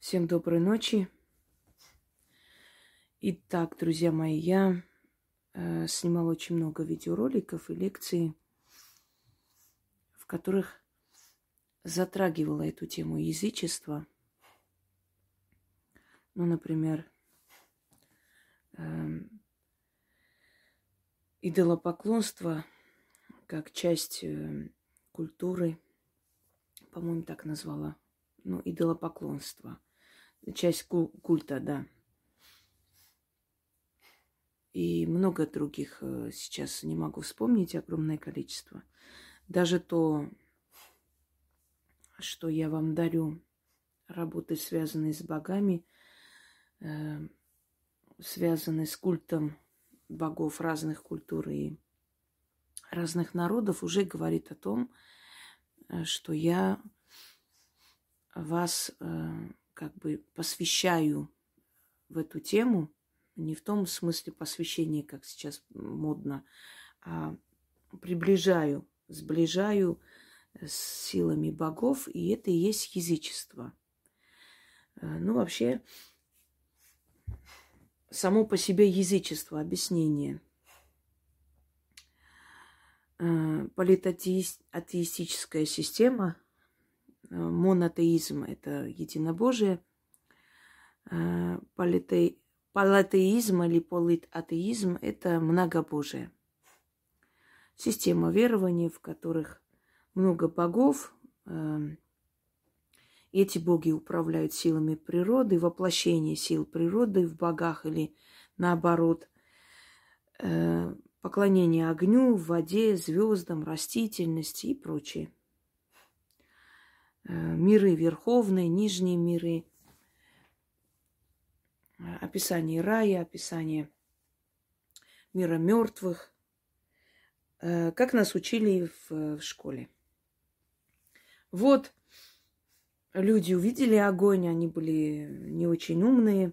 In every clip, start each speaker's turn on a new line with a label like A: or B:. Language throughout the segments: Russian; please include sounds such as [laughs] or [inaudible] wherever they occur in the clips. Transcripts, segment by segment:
A: Всем доброй ночи. Итак, друзья мои, я э, снимала очень много видеороликов и лекций, в которых затрагивала эту тему язычества. Ну, например, э, идолопоклонство как часть э, культуры, по-моему, так назвала, ну, идолопоклонство – часть культа, да. И много других э, сейчас не могу вспомнить, огромное количество. Даже то, что я вам дарю, работы, связанные с богами, э, связанные с культом богов разных культур и разных народов, уже говорит о том, э, что я вас как бы посвящаю в эту тему, не в том смысле посвящения, как сейчас модно, а приближаю, сближаю с силами богов, и это и есть язычество. Э, ну, вообще, само по себе язычество, объяснение. Э, политеистическая система – монотеизм – это единобожие, э, полите... политеизм или политатеизм – это многобожие. Система верований, в которых много богов, э, эти боги управляют силами природы, воплощение сил природы в богах или наоборот, поклонение огню, воде, звездам, растительности и прочее. Э, миры верховные, нижние миры, э, описание рая, описание мира мертвых, э, как нас учили в, школе. Вот люди увидели огонь, они были не очень умные,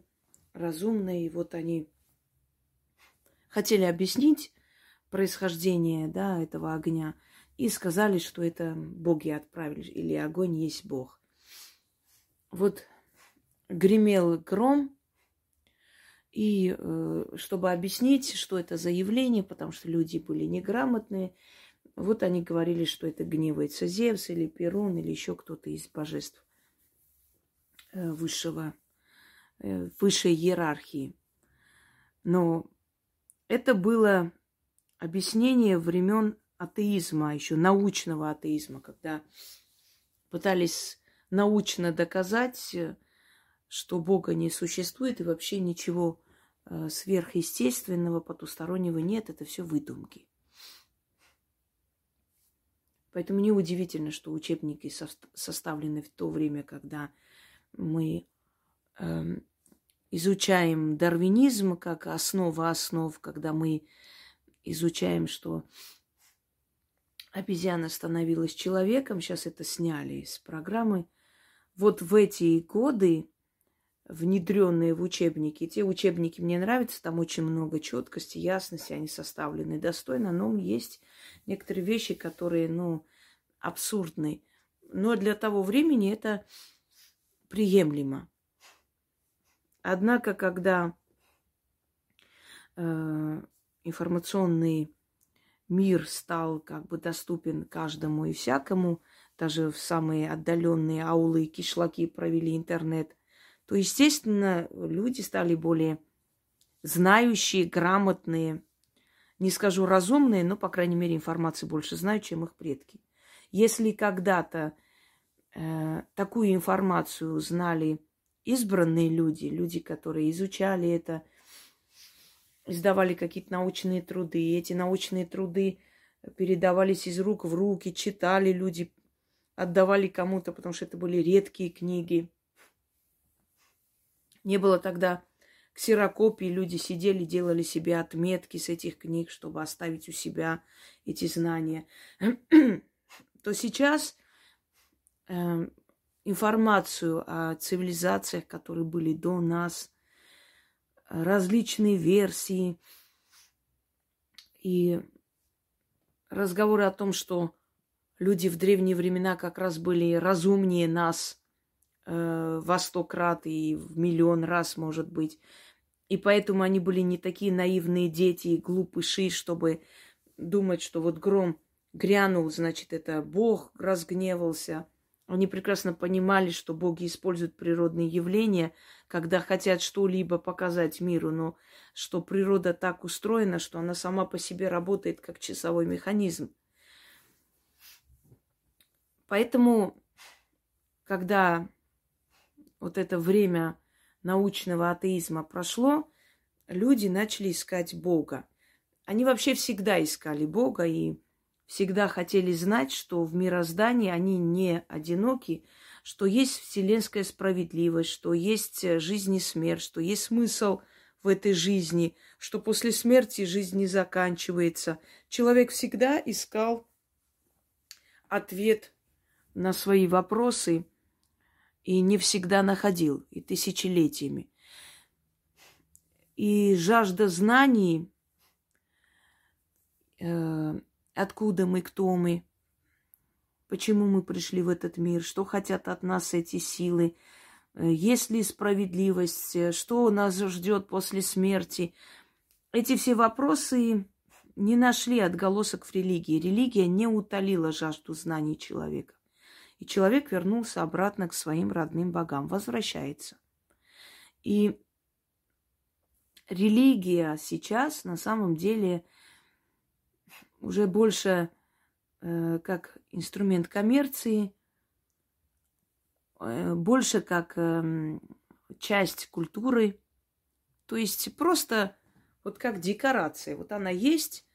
A: разумные, и вот они хотели объяснить происхождение да, этого огня – и сказали, что это боги отправили, или огонь есть бог. Вот гремел гром, и э, чтобы объяснить, что это за явление, потому что люди были неграмотные, вот они говорили, что это гневается Зевс или Перун или еще кто-то из божеств э, высшего, э, высшей иерархии. Но это было объяснение времен атеизма, еще научного атеизма, когда пытались научно доказать, что Бога не существует и вообще ничего э, сверхъестественного, потустороннего нет, это все выдумки. Поэтому неудивительно, что учебники составлены в то время, когда мы э, изучаем дарвинизм как основа основ, когда мы изучаем, что обезьяна становилась человеком, сейчас это сняли из программы. Вот в эти годы, внедренные в учебники, те учебники мне нравятся, там очень много четкости, ясности, они составлены достойно, но есть некоторые вещи, которые, ну, абсурдны. Но для того времени это приемлемо. Однако, когда э, информационный мир стал как бы доступен каждому и всякому, даже в самые отдаленные аулы и кишлаки провели интернет, то, естественно, люди стали более знающие, грамотные, не скажу разумные, но, по крайней мере, информации больше знают, чем их предки. Если когда-то э, такую информацию знали избранные люди, люди, которые изучали это, издавали какие-то научные труды. И эти научные труды передавались из рук в руки, читали люди, отдавали кому-то, потому что это были редкие книги. Не было тогда ксерокопий, люди сидели, делали себе отметки с этих книг, чтобы оставить у себя эти знания. [clears throat] То сейчас э, информацию о цивилизациях, которые были до нас – различные версии и разговоры о том, что люди в древние времена как раз были разумнее нас, э, во сто крат и в миллион раз, может быть. И поэтому они были не такие наивные дети и глупыши, чтобы думать, что вот гром грянул, значит, это Бог разгневался. Они прекрасно понимали, что боги используют природные явления, когда хотят что-либо показать миру, но что природа так устроена, что она сама по себе работает как часовой механизм. Поэтому, когда вот это время научного атеизма прошло, люди начали искать Бога. Они вообще всегда искали Бога и всегда хотели знать, что в мироздании они не одиноки, что есть вселенская справедливость, что есть жизнь и смерть, что есть смысл в этой жизни, что после смерти жизнь не заканчивается. Человек всегда искал ответ на свои вопросы и не всегда находил, и тысячелетиями. И жажда знаний, э, откуда мы, кто мы, почему мы пришли в этот мир, что хотят от нас эти силы, э, есть ли справедливость, э, что нас ждет после смерти. Эти все вопросы не нашли отголосок в религии. Религия не утолила жажду знаний человека. И человек вернулся обратно к своим родным богам, возвращается. И религия сейчас на самом деле уже больше э, как инструмент коммерции, э, больше как э, часть культуры, то есть просто вот как декорация. Вот она есть,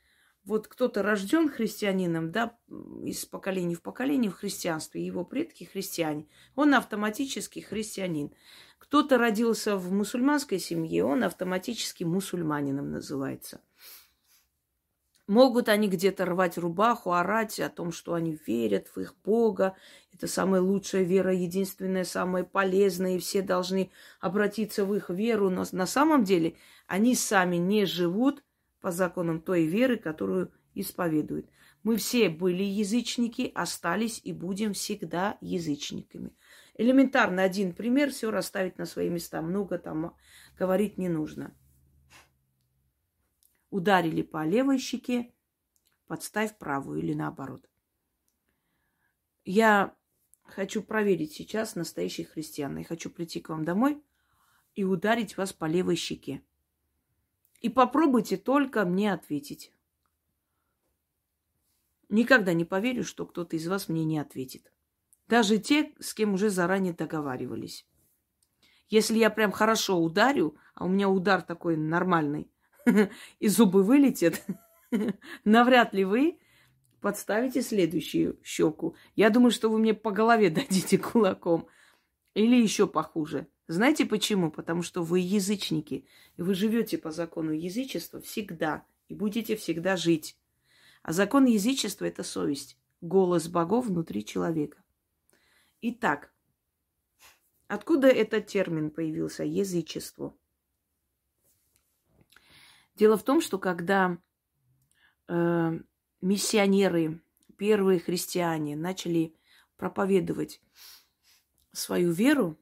A: вот кто-то рожден христианином, да, из поколения в поколение в христианстве, его предки христиане, он автоматически христианин. Кто-то родился в мусульманской семье, он автоматически мусульманином называется. Могут они где-то рвать рубаху, орать о том, что они верят в их Бога. Это самая лучшая вера, единственная, самая полезная, и все должны обратиться в их веру. Но на самом деле они сами не живут по законам той веры, которую исповедуют. Мы все были язычники, остались и будем всегда язычниками. Элементарно один пример, все расставить на свои места. Много там говорить не нужно. Ударили по левой щеке, подставь правую или наоборот. Я хочу проверить сейчас настоящих христиан. Я хочу прийти к вам домой и ударить вас по левой щеке. И попробуйте только мне ответить. Никогда не поверю, что кто-то из вас мне не ответит. Даже те, с кем уже заранее договаривались. Если я прям хорошо ударю, а у меня удар такой нормальный, [laughs] и зубы вылетят, [laughs] навряд ли вы подставите следующую щеку. Я думаю, что вы мне по голове [laughs] дадите кулаком. Или еще похуже. Знаете почему? Потому что вы язычники. И вы живете по закону язычества всегда. И будете всегда жить. А закон язычества – это совесть. Голос богов внутри человека. Итак, откуда этот термин появился? Язычество. Дело в том, что когда э, миссионеры, первые христиане начали проповедовать свою веру,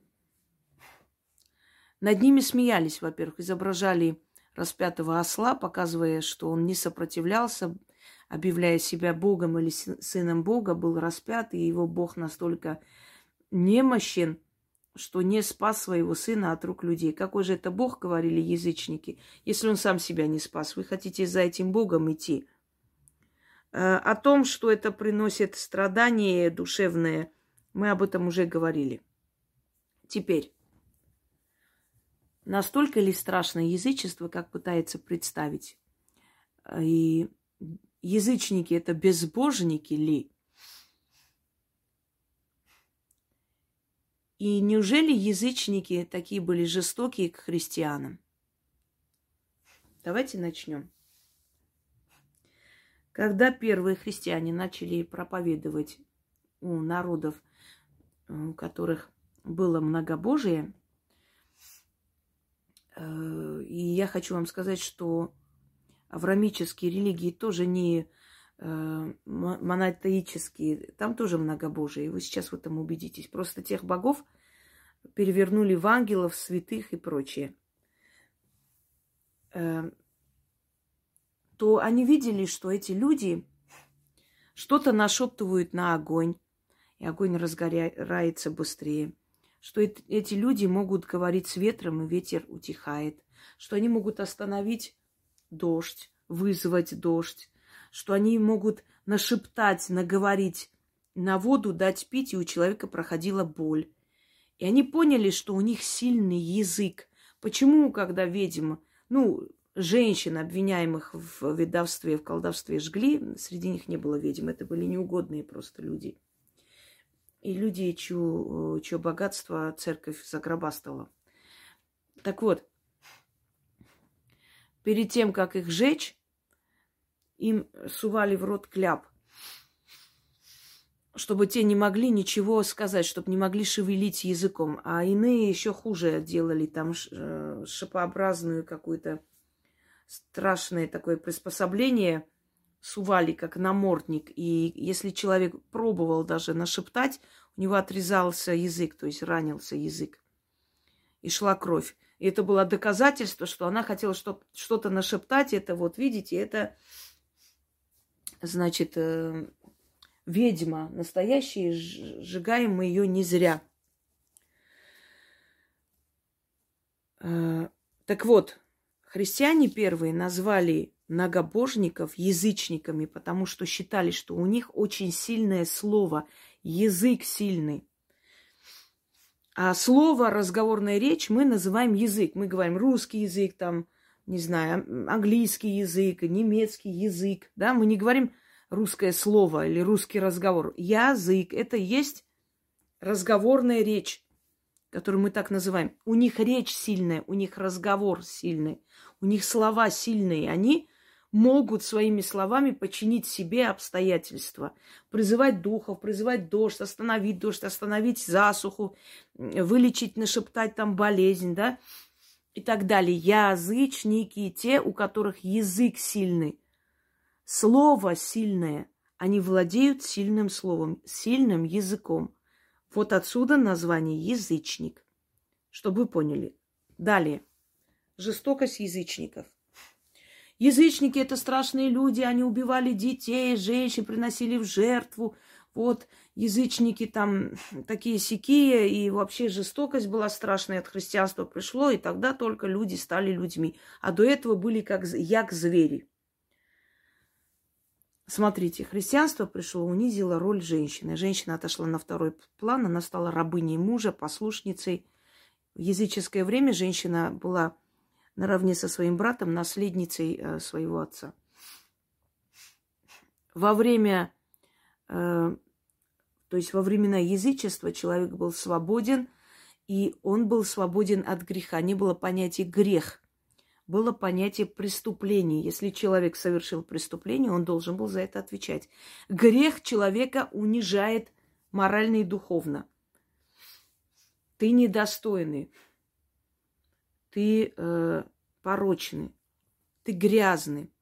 A: над ними смеялись, во-первых, изображали распятого осла, показывая, что он не сопротивлялся, объявляя себя Богом или сыном Бога, был распят, и его Бог настолько немощен, что не спас своего сына от рук людей. Какой же это Бог, говорили язычники, если он сам себя не спас? Вы хотите за этим Богом идти? Э, о том, что это приносит страдания душевные, мы об этом уже говорили. Теперь, Настолько ли страшно язычество, как пытается представить? И язычники это безбожники ли? И неужели язычники такие были жестокие к христианам? Давайте начнем. Когда первые христиане начали проповедовать у народов, у которых было многобожие, Э, и я хочу вам сказать, что аврамические религии тоже не э, монотеические, там тоже многобожие. Вы сейчас в этом убедитесь. Просто тех богов перевернули в ангелов, святых и прочее, э, то они видели, что эти люди что-то нашептывают на огонь, и огонь разгорается быстрее. Что эти люди могут говорить с ветром, и ветер утихает. Что они могут остановить дождь, вызвать дождь. Что они могут нашептать, наговорить на воду, дать пить, и у человека проходила боль. И они поняли, что у них сильный язык. Почему, когда ведьма, ну, женщин, обвиняемых в ведовстве, в колдовстве, жгли, среди них не было ведьм, это были неугодные просто люди. И люди, чье, чье богатство церковь загробастала. Так вот, перед тем, как их жечь, им сували в рот кляп чтобы те не могли ничего сказать, чтобы не могли шевелить языком. А иные еще хуже делали там э, шипообразную какую-то страшное такое приспособление сували, как намордник. И если человек пробовал даже нашептать, у него отрезался язык, то есть ранился язык. И шла кровь. И это было доказательство, что она хотела что-то нашептать. Это вот, видите, это, значит, э, ведьма настоящая, сжигаем мы ее не зря. Э, так вот, христиане первые назвали многобожников язычниками, потому что считали, что у них очень сильное слово, язык сильный. А слово, разговорная речь мы называем язык. Мы говорим русский язык, там, не знаю, английский язык, немецкий язык. Да? Мы не говорим русское слово или русский разговор. Язык – это есть разговорная речь, которую мы так называем. У них речь сильная, у них разговор сильный, у них слова сильные. Они могут своими словами починить себе обстоятельства, призывать духов, призывать дождь, остановить дождь, остановить засуху, вылечить, нашептать там болезнь, да, и так далее. Язычники, те, у которых язык сильный, Слово сильное. Они владеют сильным словом, сильным языком. Вот отсюда название язычник. Чтобы вы поняли. Далее. Жестокость язычников. Язычники – это страшные люди, они убивали детей, женщин, приносили в жертву. Вот язычники там [laughs] такие сякие, и вообще жестокость была страшная, от христианства пришло, и тогда только люди стали людьми. А до этого были как як звери. Смотрите, христианство пришло, унизило роль женщины. Женщина отошла на второй план, она стала рабыней мужа, послушницей. В языческое время женщина была наравне со своим братом наследницей э, своего отца. Во время, э, то есть во времена язычества человек был свободен, и он был свободен от греха. Не было понятия грех было понятие преступления. Если человек совершил преступление, он должен был за это отвечать. Грех человека унижает морально и духовно. Ты недостойный, ты э, порочный, ты грязный,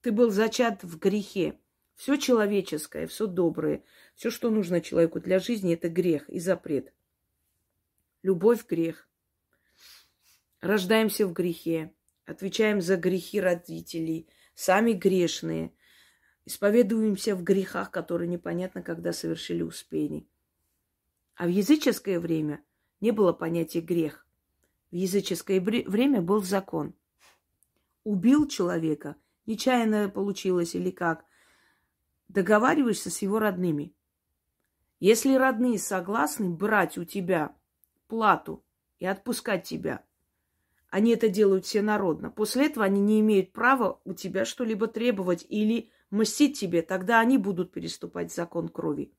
A: ты был зачат в грехе. Все человеческое, все доброе, все, что нужно человеку для жизни, это грех и запрет. Любовь – грех рождаемся в грехе, отвечаем за грехи родителей, сами грешные, исповедуемся в грехах, которые непонятно, когда совершили успение. А в языческое время не было понятия грех. В языческое время был закон. Убил человека, нечаянно получилось или как, договариваешься с его родными. Если родные согласны брать у тебя плату и отпускать тебя – они это делают все народно. После этого они не имеют права у тебя что-либо требовать или мстить тебе. Тогда они будут переступать закон крови.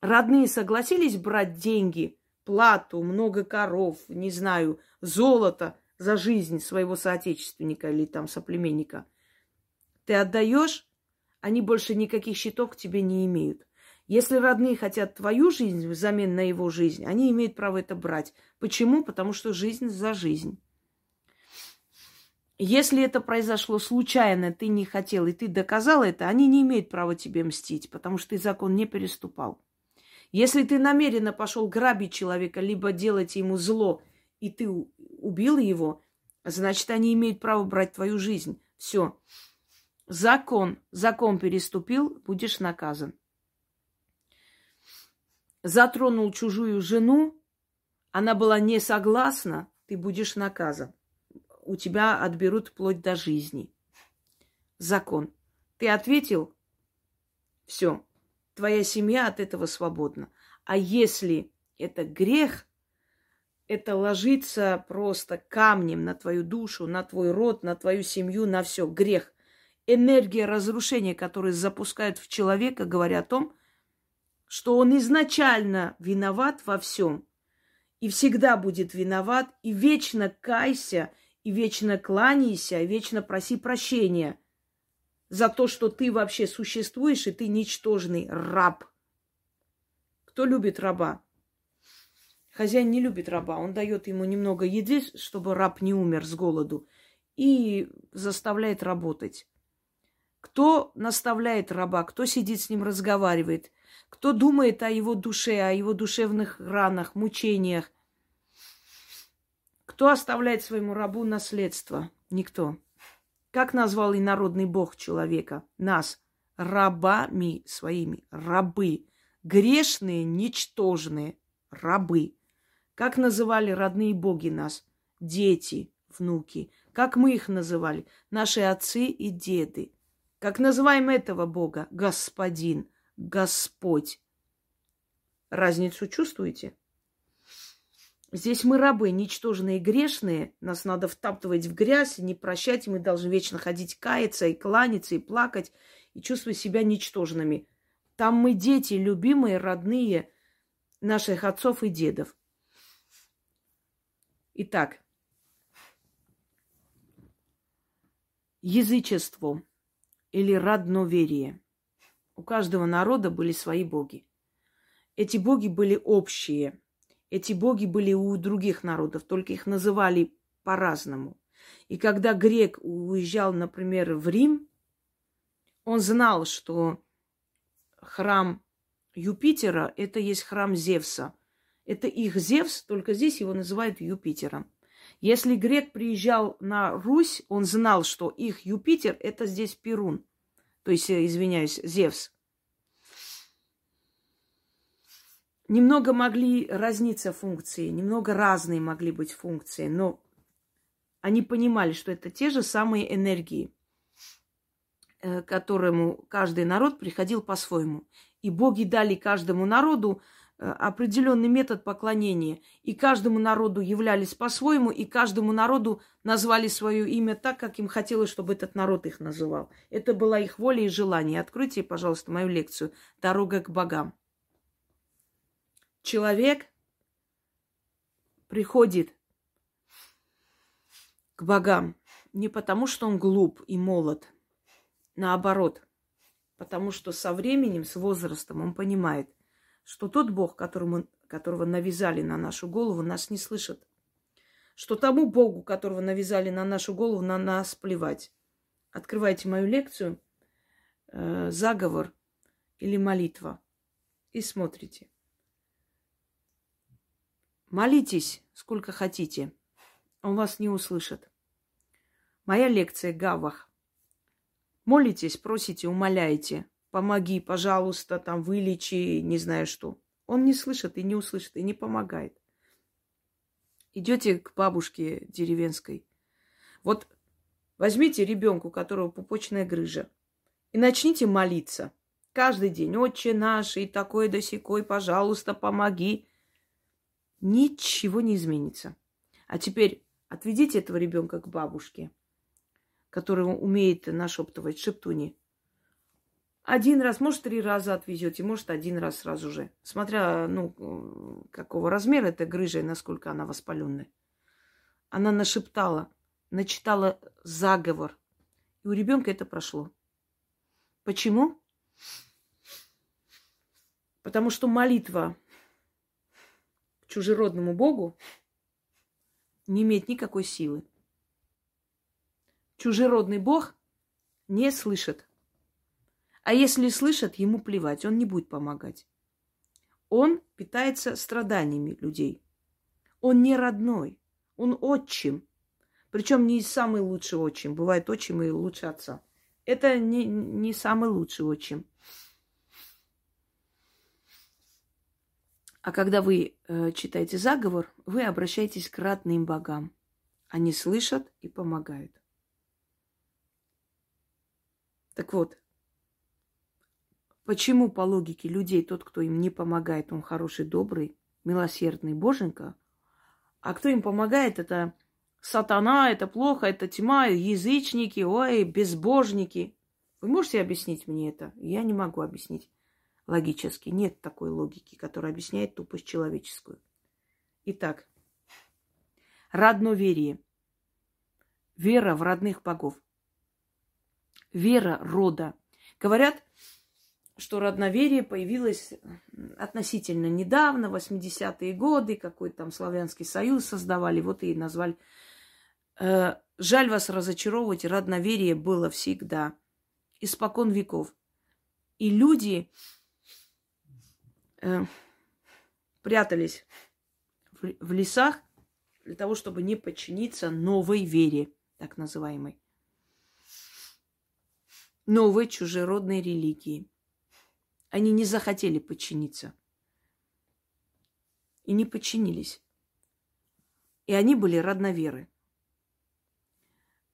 A: Родные согласились брать деньги, плату, много коров, не знаю, золото за жизнь своего соотечественника или там соплеменника. Ты отдаешь, они больше никаких счетов к тебе не имеют. Если родные хотят твою жизнь взамен на его жизнь, они имеют право это брать. Почему? Потому что жизнь за жизнь. Если это произошло случайно, ты не хотел, и ты доказал это, они не имеют права тебе мстить, потому что ты закон не переступал. Если ты намеренно пошел грабить человека, либо делать ему зло, и ты убил его, значит, они имеют право брать твою жизнь. Все. Закон. Закон переступил, будешь наказан. Затронул чужую жену, она была не согласна, ты будешь наказан. У тебя отберут вплоть до жизни. Закон. Ты ответил, все, твоя семья от этого свободна. А если это грех, это ложится просто камнем на твою душу, на твой род, на твою семью, на все. Грех. Энергия разрушения, которую запускают в человека, говоря о том, что он изначально виноват во всем и всегда будет виноват, и вечно кайся, и вечно кланяйся, и вечно проси прощения за то, что ты вообще существуешь, и ты ничтожный раб. Кто любит раба? Хозяин не любит раба, он дает ему немного еды, чтобы раб не умер с голоду, и заставляет работать. Кто наставляет раба, кто сидит с ним, разговаривает, кто думает о его душе, о его душевных ранах, мучениях. Кто оставляет своему рабу наследство? Никто. Как назвал и народный бог человека? Нас. Рабами своими. Рабы. Грешные, ничтожные. Рабы. Как называли родные боги нас? Дети, внуки. Как мы их называли? Наши отцы и деды. Как называем этого Бога? Господин, Господь. Разницу чувствуете? Здесь мы рабы, ничтожные грешные. Нас надо втаптывать в грязь, не прощать. Мы должны вечно ходить каяться и кланяться, и плакать, и чувствовать себя ничтожными. Там мы дети, любимые, родные наших отцов и дедов. Итак, язычество или родноверие. У каждого народа были свои боги. Эти боги были общие. Эти боги были у других народов, только их называли по-разному. И когда грек уезжал, например, в Рим, он знал, что храм Юпитера – это есть храм Зевса. Это их Зевс, только здесь его называют Юпитером. Если грек приезжал на Русь, он знал, что их Юпитер – это здесь Перун. То есть, э, извиняюсь, Зевс. Немного могли разниться функции, немного разные могли быть функции, но они понимали, что это те же самые энергии, э, к которому каждый народ приходил по-своему. И боги дали каждому народу Э, определенный метод поклонения. И каждому народу являлись по-своему, и каждому народу назвали свое имя так, как им хотелось, чтобы этот народ их называл. Это была их воля и желание. Откройте, пожалуйста, мою лекцию «Дорога к богам». Человек приходит к богам не потому, что он глуп и молод, наоборот, потому что со временем, с возрастом он понимает, что тот Бог, которому, которого навязали на нашу голову, нас не слышит. Что тому Богу, которого навязали на нашу голову, на нас плевать. Открывайте мою лекцию э, «Заговор» или «Молитва» и смотрите. Молитесь сколько хотите, он вас не услышит. Моя лекция «Гавах». Молитесь, просите, умоляете – помоги, пожалуйста, там, вылечи, не знаю что. Он не слышит и не услышит, и не помогает. Идете к бабушке деревенской. Вот возьмите ребенку, у которого пупочная грыжа, и начните молиться. Каждый день. Отче наш, и такой да сякой, пожалуйста, помоги. Ничего не изменится. А теперь отведите этого ребенка к бабушке, которая умеет нашептывать шептуни. Один раз, может, три раза отвезете, может, один раз сразу же. Смотря, ну, какого размера эта грыжа и насколько она воспаленная. Она нашептала, начитала заговор. И у ребенка это прошло. Почему? Потому что молитва к чужеродному Богу не имеет никакой силы. Чужеродный Бог не слышит а если слышат, ему плевать, он не будет помогать. он питается страданиями людей. Он не родной, он отчим. Причем не самый лучший отчим. Бывает отчим и лучше отца. Это не, не самый лучший отчим. А когда вы э, читаете заговор, вы обращаетесь к родным богам. Они слышат и помогают. Так вот, почему по логике людей тот, кто им не помогает, он хороший, добрый, милосердный, боженька, а кто им помогает, это сатана, это плохо, это тьма, язычники, ой, безбожники. Вы можете объяснить мне это? Я не могу объяснить логически. Нет такой логики, которая объясняет тупость человеческую. Итак, родноверие. Вера в родных богов вера рода. Говорят, что родноверие появилось относительно недавно, 80-е годы, какой-то там славянский союз создавали, вот и назвали. Э, жаль вас разочаровывать, родноверие было всегда, испокон веков. И люди э, прятались в, в лесах для того, чтобы не подчиниться новой вере, так называемой новой чужеродной религии. Они не захотели подчиниться. И не подчинились. И они были родноверы.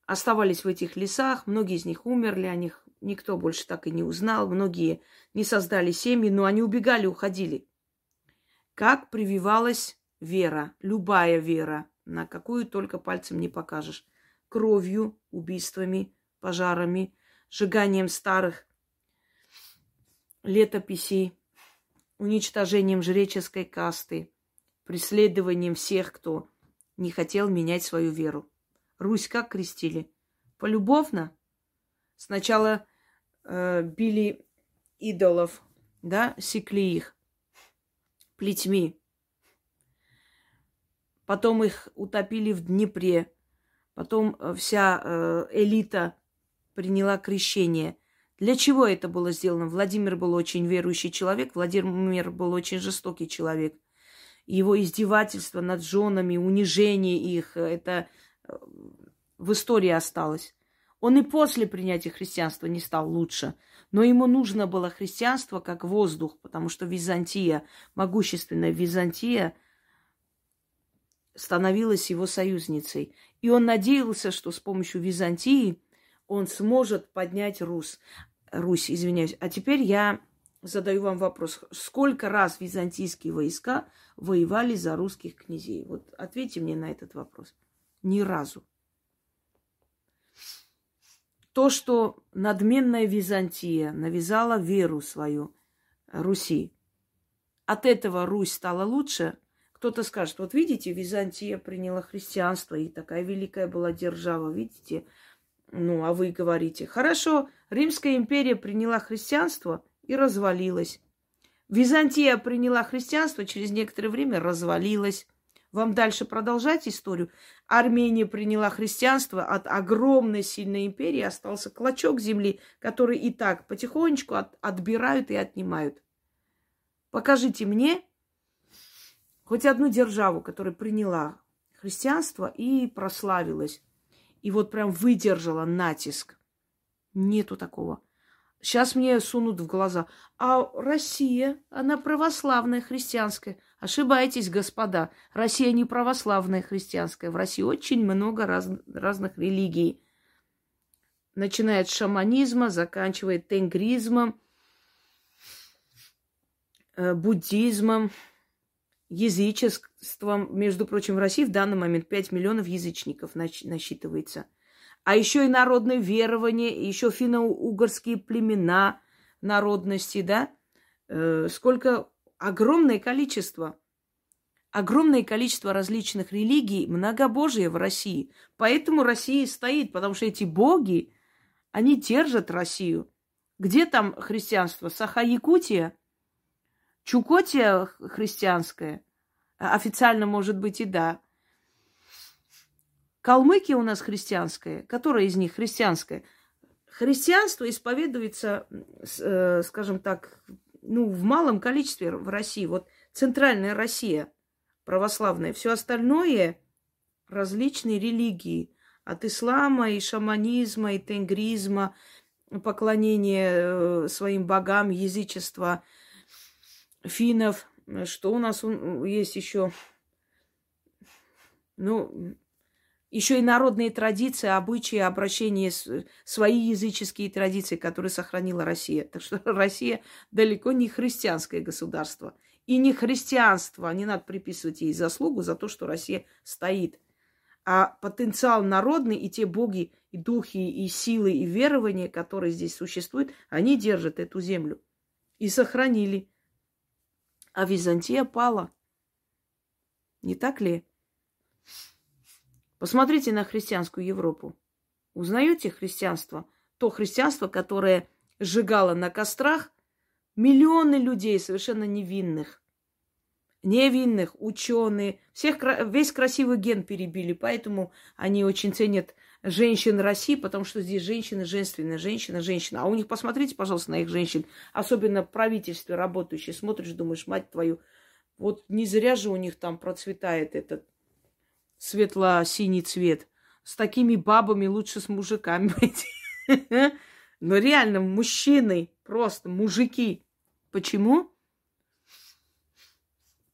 A: Оставались в этих лесах, многие из них умерли, о них никто больше так и не узнал, многие не создали семьи, но они убегали, уходили. Как прививалась вера, любая вера, на какую только пальцем не покажешь. Кровью, убийствами, пожарами, сжиганием старых летописей, уничтожением жреческой касты, преследованием всех, кто не хотел менять свою веру. Русь как крестили? Полюбовно. Сначала э, били идолов, да, секли их плетьми. Потом их утопили в Днепре. Потом э, вся э, элита приняла крещение. Для чего это было сделано? Владимир был очень верующий человек, Владимир был очень жестокий человек. Его издевательство над женами, унижение их, это э, в истории осталось. Он и после принятия христианства не стал лучше. Но ему нужно было христианство как воздух, потому что Византия, могущественная Византия, становилась его союзницей. И он надеялся, что с помощью Византии он сможет поднять Рус, Русь, извиняюсь. А теперь я задаю вам вопрос. Сколько раз византийские войска воевали за русских князей? Вот ответьте мне на этот вопрос. Ни разу. То, что надменная Византия навязала веру свою Руси, от этого Русь стала лучше? Кто-то скажет, вот видите, Византия приняла христианство, и такая великая была держава, видите, ну, а вы говорите, хорошо, Римская империя приняла христианство и развалилась. Византия приняла христианство, через некоторое время развалилась. Вам дальше продолжать историю? Армения приняла христианство, от огромной сильной империи остался клочок земли, который и так потихонечку от, отбирают и отнимают. Покажите мне хоть одну державу, которая приняла христианство и прославилась и вот прям выдержала натиск. Нету такого. Сейчас мне сунут в глаза. А Россия, она православная, христианская. Ошибаетесь, господа. Россия не православная, христианская. В России очень много раз, разных религий. Начиная от шаманизма, заканчивая тенгризмом, э, буддизмом, язычеством. Между прочим, в России в данный момент 5 миллионов язычников насчитывается. А еще и народное верование, еще финно-угорские племена народности, да? Э, сколько огромное количество, огромное количество различных религий, многобожие в России. Поэтому Россия стоит, потому что эти боги, они держат Россию. Где там христианство? Саха-Якутия? Чукотия христианская, официально, может быть, и да. Калмыкия у нас христианская. Которая из них христианская? Христианство исповедуется, э, скажем так, ну, в малом количестве в России. Вот центральная Россия православная. Все остальное различные религии. От ислама и шаманизма, и тенгризма, поклонение э, своим богам, язычества финнов. Что у нас есть еще? Ну, еще и народные традиции, обычаи, обращения, свои языческие традиции, которые сохранила Россия. Так что [laughs] Россия далеко не христианское государство. И не христианство, не надо приписывать ей заслугу за то, что Россия стоит. А потенциал народный и те боги, и духи, и силы, и верования, которые здесь существуют, они держат эту землю. И сохранили. А Византия пала. Не так ли? Посмотрите на христианскую Европу. Узнаете христианство? То христианство, которое сжигало на кострах миллионы людей совершенно невинных. Невинных, ученые, всех, весь красивый ген перебили, поэтому они очень ценят женщин России, потому что здесь женщины женственные, женщина, женщина. А у них, посмотрите, пожалуйста, на их женщин, особенно в правительстве работающие, смотришь, думаешь, мать твою, вот не зря же у них там процветает этот светло-синий цвет. С такими бабами лучше с мужиками быть. [laughs] Но реально, мужчины, просто мужики. Почему?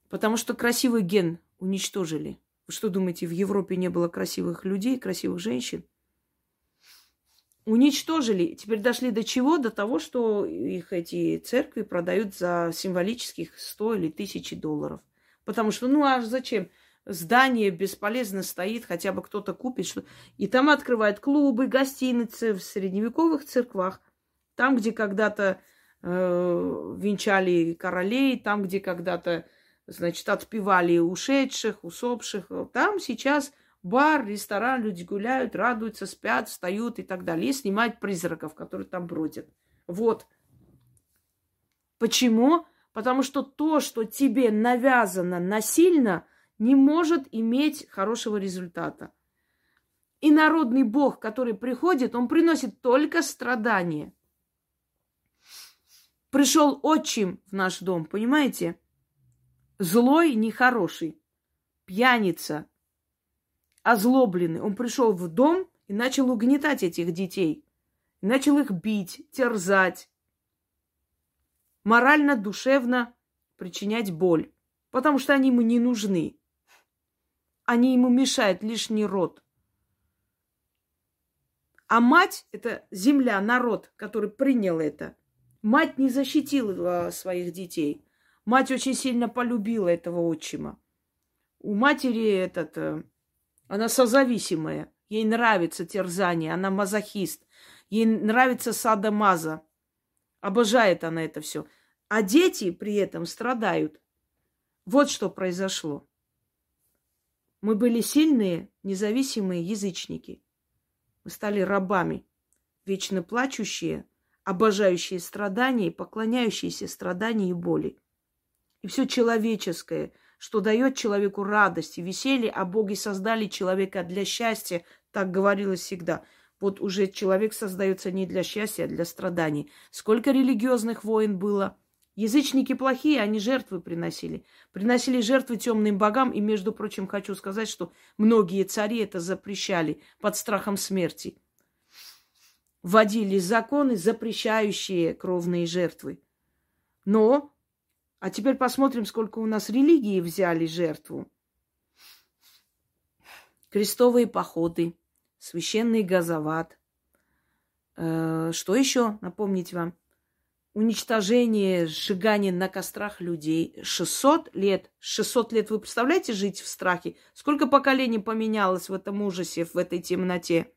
A: Потому что красивый ген уничтожили. Вы что думаете, в Европе не было красивых людей, красивых женщин? Уничтожили. Теперь дошли до чего? До того, что их эти церкви продают за символических 100 или 1000 долларов. Потому что, ну а зачем? Здание бесполезно стоит, хотя бы кто-то купит. Что... И там открывают клубы, гостиницы в средневековых церквах. Там, где когда-то э, венчали королей, там, где когда-то, значит, отпевали ушедших, усопших. Там сейчас бар, ресторан, люди гуляют, радуются, спят, встают и так далее. И снимают призраков, которые там бродят. Вот. Почему? Потому что то, что тебе навязано насильно, не может иметь хорошего результата. И народный бог, который приходит, он приносит только страдания. Пришел отчим в наш дом, понимаете? Злой, нехороший, пьяница, озлобленный. Он пришел в дом и начал угнетать этих детей. начал их бить, терзать, морально, душевно причинять боль, потому что они ему не нужны они ему мешают, лишний род. А мать – это земля, народ, который принял это. Мать не защитила своих детей. Мать очень сильно полюбила этого отчима. У матери этот, э, она созависимая. Ей нравится терзание, она мазохист. Ей нравится садомаза. Обожает она это все. А дети при этом страдают. Вот что произошло. Мы были сильные, независимые язычники. Мы стали рабами, вечно плачущие, обожающие страдания и поклоняющиеся страданию и боли. И все человеческое, что дает человеку радость и веселье, а боги создали человека для счастья, так говорилось всегда. Вот уже человек создается не для счастья, а для страданий. Сколько религиозных войн было – Язычники плохие, они жертвы приносили. Приносили жертвы темным богам. И, между прочим, хочу сказать, что многие цари это запрещали под страхом смерти. Вводили законы, запрещающие кровные жертвы. Но, а теперь посмотрим, сколько у нас религии взяли жертву. Крестовые походы, священный газоват. Э, что еще напомнить вам? Уничтожение, сжигание на кострах людей. 600 лет. 600 лет. Вы представляете жить в страхе? Сколько поколений поменялось в этом ужасе, в этой темноте?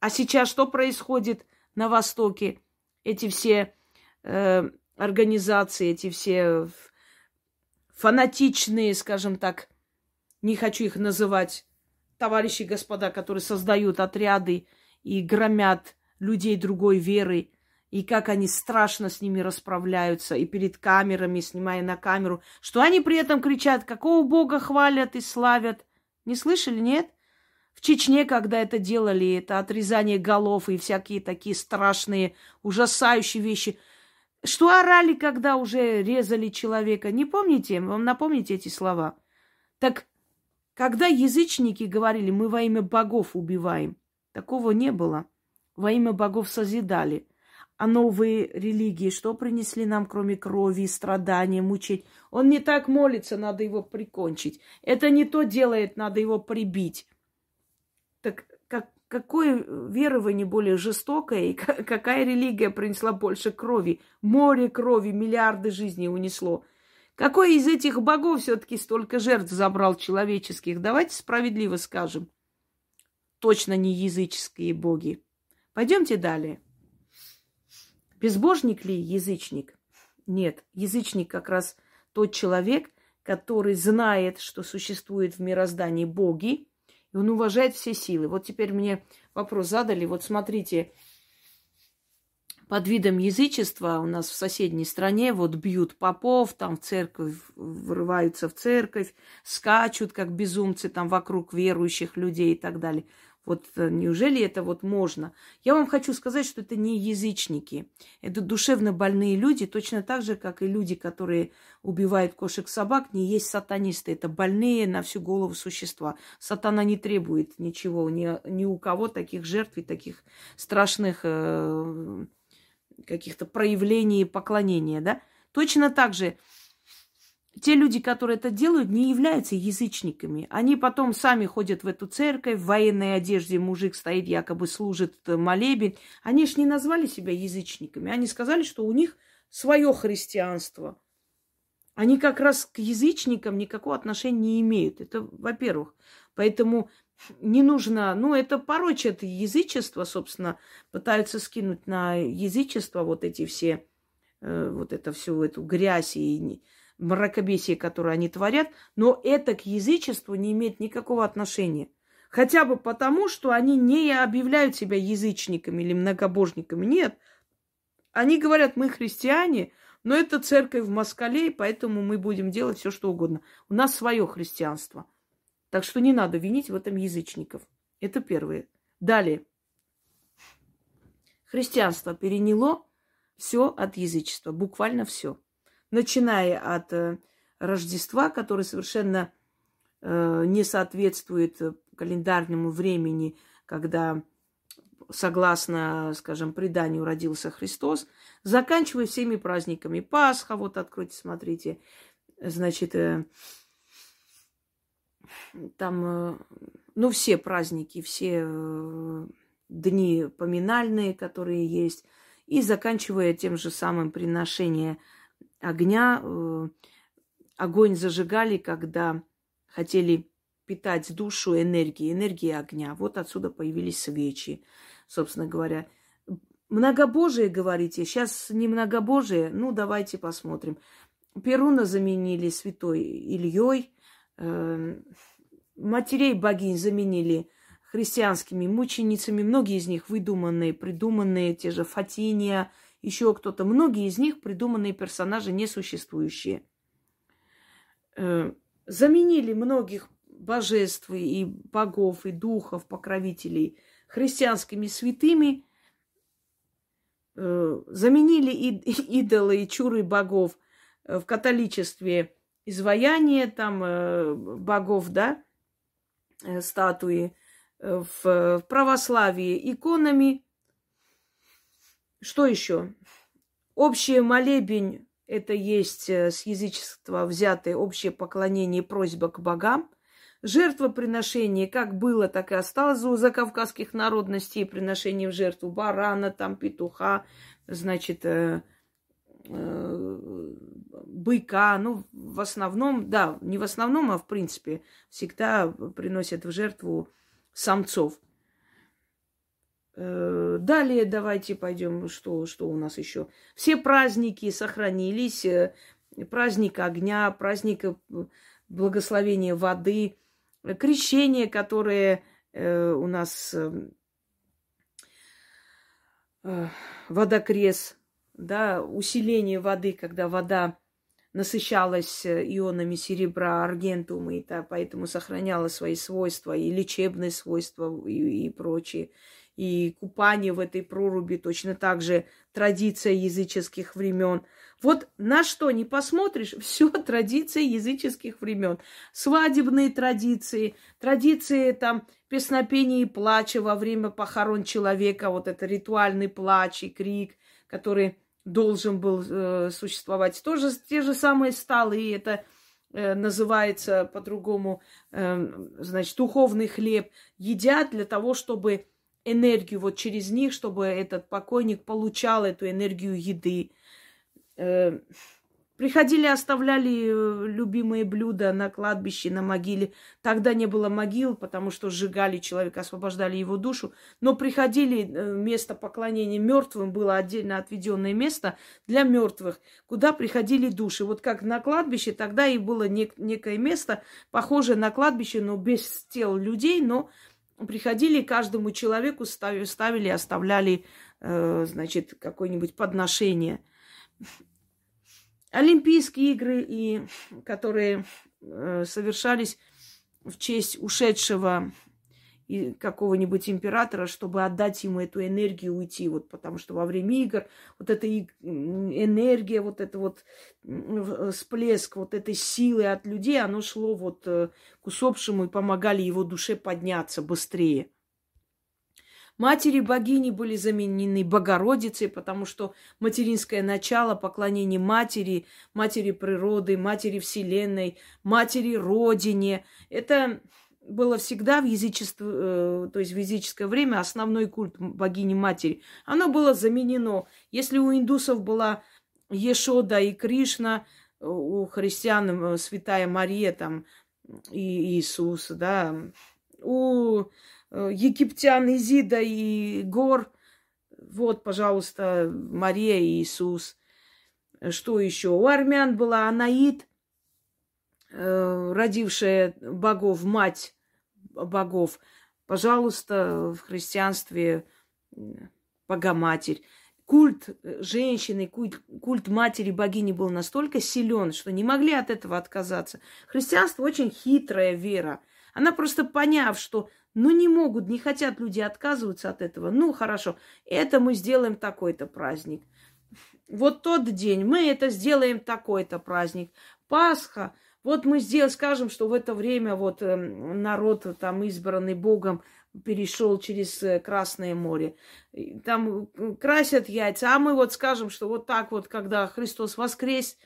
A: А сейчас что происходит на Востоке? Эти все э, организации, эти все фанатичные, скажем так, не хочу их называть, товарищи господа, которые создают отряды и громят людей другой веры – и как они страшно с ними расправляются, и перед камерами, снимая на камеру, что они при этом кричат, какого Бога хвалят и славят. Не слышали, нет? В Чечне, когда это делали, это отрезание голов и всякие такие страшные, ужасающие вещи. Что орали, когда уже резали человека? Не помните? Вам напомните эти слова? Так когда язычники говорили, мы во имя богов убиваем, такого не было. Во имя богов созидали. А новые религии что принесли нам, кроме крови, страдания, мучить? Он не так молится, надо его прикончить. Это не то делает, надо его прибить. Так как, какое верование более жестокое и какая религия принесла больше крови? Море крови, миллиарды жизней унесло. Какой из этих богов все-таки столько жертв забрал человеческих? Давайте справедливо скажем. Точно не языческие боги. Пойдемте далее. Безбожник ли язычник? Нет, язычник как раз тот человек, который знает, что существует в мироздании боги, и он уважает все силы. Вот теперь мне вопрос задали. Вот смотрите, под видом язычества у нас в соседней стране вот бьют попов, там в церковь врываются в церковь, скачут как безумцы там вокруг верующих людей и так далее. Вот э, неужели это вот можно? Я вам хочу сказать, что это не язычники. Это душевно больные люди, точно так же, как и люди, которые убивают кошек-собак, не есть сатанисты. Это больные на всю голову существа. Сатана не требует ничего, ни, ни у кого таких жертв и таких страшных э, каких-то проявлений поклонения, да? Точно так же те люди, которые это делают, не являются язычниками. Они потом сами ходят в эту церковь, в военной одежде мужик стоит, якобы служит молебен. Они ж не назвали себя язычниками. Они сказали, что у них свое христианство. Они как раз к язычникам никакого отношения не имеют. Это, во-первых. Поэтому не нужно, ну, это порочит язычество, собственно, пытаются скинуть на язычество вот эти все, э, вот это всю эту грязь и мракобесие, которое они творят, но это к язычеству не имеет никакого отношения. Хотя бы потому, что они не объявляют себя язычниками или многобожниками. Нет. Они говорят, мы христиане, но это церковь в Москале, поэтому мы будем делать все, что угодно. У нас свое христианство. Так что не надо винить в этом язычников. Это первое. Далее. Христианство переняло все от язычества, буквально все начиная от э, Рождества, которое совершенно э, не соответствует календарному времени, когда, согласно, скажем, преданию родился Христос, заканчивая всеми праздниками. Пасха, вот откройте, смотрите, значит, э, там, ну, все праздники, все дни поминальные, которые есть, и заканчивая тем же самым приношением огня. Э, огонь зажигали, когда хотели питать душу энергией, энергией огня. Вот отсюда появились свечи, собственно говоря. Многобожие, говорите, сейчас не многобожие, ну давайте посмотрим. Перуна заменили святой Ильей, э, матерей богинь заменили христианскими мученицами, многие из них выдуманные, придуманные, те же Фатиния – еще кто-то. Многие из них придуманные персонажи несуществующие. Э, заменили многих божеств и богов, и духов, покровителей христианскими святыми, э, заменили идолы и чуры богов э, в католичестве изваяния там богов, да, статуи, в православии иконами, что еще? Общее молебень – это есть э, с язычества взятое общее поклонение и просьба к богам. Жертвоприношение как было, так и осталось у закавказских народностей. Приношение в жертву барана, там, петуха, значит, э, э, быка. Ну, в основном, да, не в основном, а в принципе, всегда приносят в жертву самцов. Э, далее давайте пойдем, что, что у нас еще. Все праздники сохранились. Э, праздник огня, праздник э, благословения воды, крещение, которое у нас водокрес, да, усиление воды, когда вода насыщалась ионами серебра, аргентума, и так, поэтому сохраняла свои свойства, и лечебные свойства, и, и прочее и купание в этой проруби точно так же традиция языческих времен. Вот на что не посмотришь, [laughs] все традиции языческих времен. Свадебные традиции, традиции там песнопения и плача во время похорон человека, вот это ритуальный плач и крик, который должен был э, существовать. Тоже те же самые столы, и это э, называется по-другому, э, значит, духовный хлеб, едят для того, чтобы энергию вот через них, чтобы этот покойник получал эту энергию еды. Э, приходили, оставляли э, любимые блюда на кладбище, на могиле. Тогда не было могил, потому что сжигали человека, освобождали его душу. Но приходили, э, место поклонения мертвым было отдельно отведенное место для мертвых, куда приходили души. Вот как на кладбище, тогда и было нек- некое место, похожее на кладбище, но без тел людей, но приходили каждому человеку, ставили, оставляли, э, значит, какое-нибудь подношение. Олимпийские игры, и, которые э, совершались в честь ушедшего какого-нибудь императора, чтобы отдать ему эту энергию уйти. Вот потому что во время игр вот эта энергия, вот это вот всплеск вот этой силы от людей, оно шло вот э, к усопшему и помогали его душе подняться быстрее. Матери богини были заменены Богородицей, потому что материнское начало, поклонение матери, матери природы, матери вселенной, матери родине, это было всегда в язычестве, э, то есть в языческое время основной культ богини матери. Оно было заменено. Если у индусов была Ешода и Кришна, у христиан э, Святая Мария там и Иисус, да, у э, египтян Изида и Гор, вот, пожалуйста, Мария и Иисус. Что еще? У армян была Анаид, родившая богов, мать богов. Пожалуйста, в христианстве Богоматерь. Культ э, женщины, культ, культ матери богини был настолько силен, что не могли от этого отказаться. Христианство очень хитрая вера. Она просто поняв, что ну не могут, не хотят люди отказываться от этого. Ну хорошо, это мы сделаем такой-то праздник. Вот тот день мы это сделаем такой-то праздник. Пасха, вот мы сделаем, скажем, что в это время вот эм, народ там избранный Богом перешел через э, Красное море. Там э, красят яйца, а мы вот скажем, что вот так вот, когда Христос воскрес,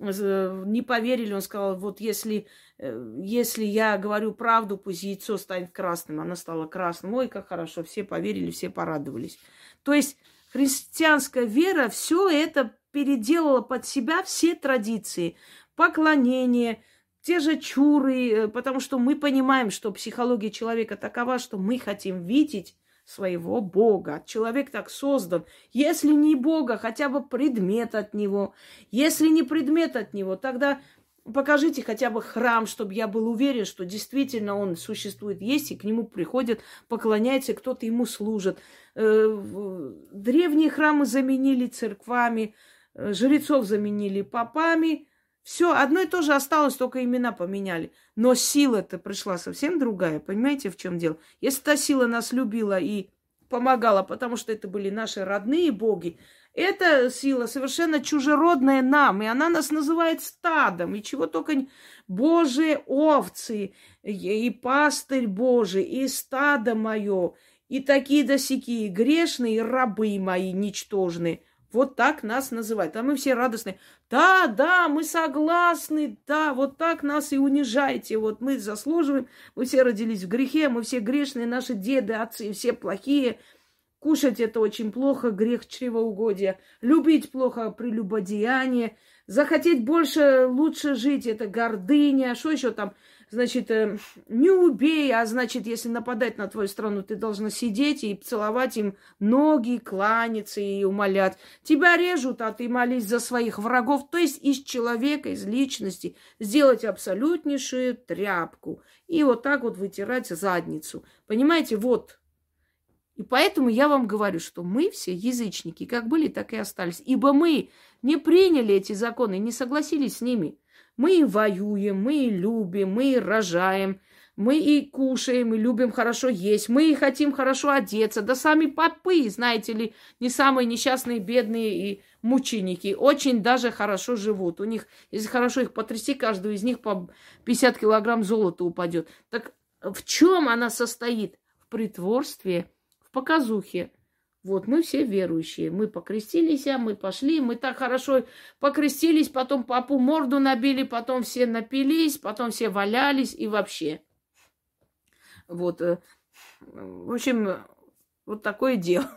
A: не поверили, он сказал, вот если, э, если я говорю правду, пусть яйцо станет красным. Оно стало красным. Ой, как хорошо, все поверили, все порадовались. То есть христианская вера все это переделала под себя все традиции поклонение, те же чуры, э, потому что мы понимаем, что психология человека такова, что мы хотим видеть своего Бога. Человек так создан. Если не Бога, хотя бы предмет от Него. Если не предмет от Него, тогда покажите хотя бы храм, чтобы я был уверен, что действительно он существует, есть, и к нему приходят, поклоняются, кто-то ему служит. Э, древние храмы заменили церквами, э, жрецов заменили попами – все, одно и то же осталось, только имена поменяли. Но сила-то пришла совсем другая. Понимаете, в чем дело? Если та сила нас любила и помогала, потому что это были наши родные боги, эта сила совершенно чужеродная нам, и она нас называет стадом, и чего только Божие овцы, и пастырь Божий, и стадо мое, и такие досики, грешные рабы мои ничтожные – вот так нас называют. А мы все радостные. Да, да, мы согласны, да, вот так нас и унижаете. Вот мы заслуживаем, мы все родились в грехе, мы все грешные, наши деды, отцы, все плохие. Кушать это очень плохо, грех чревоугодия. Любить плохо, прелюбодеяние. Захотеть больше, лучше жить, это гордыня. Что еще там? Значит, э, не убей, а значит, если нападать на твою страну, ты должна сидеть и целовать им ноги, кланяться и умолять. Тебя режут, а ты молись за своих врагов. То есть из человека, из личности сделать абсолютнейшую тряпку и вот так вот вытирать задницу. Понимаете, вот. И поэтому я вам говорю, что мы все язычники, как были, так и остались. Ибо мы не приняли эти законы, не согласились с ними – Мы и воюем, мы и любим, мы и рожаем, мы и кушаем, и любим хорошо есть, мы и хотим хорошо одеться. Да сами попы, знаете ли, не самые несчастные, бедные и мученики, очень даже хорошо живут. У них, если хорошо их потрясти, каждую из них по 50 килограмм золота упадет. Так в чем она состоит? В притворстве, в показухе. Вот мы все верующие. Мы покрестились, а мы пошли, мы так хорошо покрестились, потом папу морду набили, потом все напились, потом все валялись и вообще. Вот. Э, в общем, вот такое дело.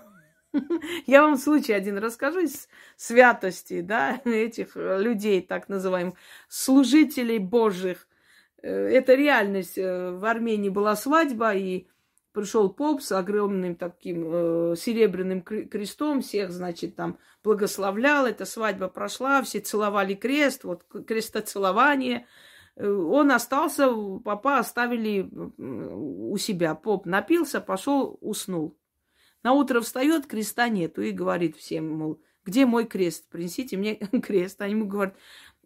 A: [laughs] Я вам случай один расскажу из святости, да, этих людей, так называемых, служителей Божьих. Э, это реальность. Э, в Армении была свадьба, и пришел поп с огромным таким э, серебряным крестом, всех, значит, там благословлял, эта свадьба прошла, все целовали крест, вот крестоцелование. Э, он остался, папа оставили у себя. Поп напился, пошел, уснул. На утро встает, креста нету и говорит всем, мол, где мой крест? Принесите мне [laughs] крест. Они ему говорят,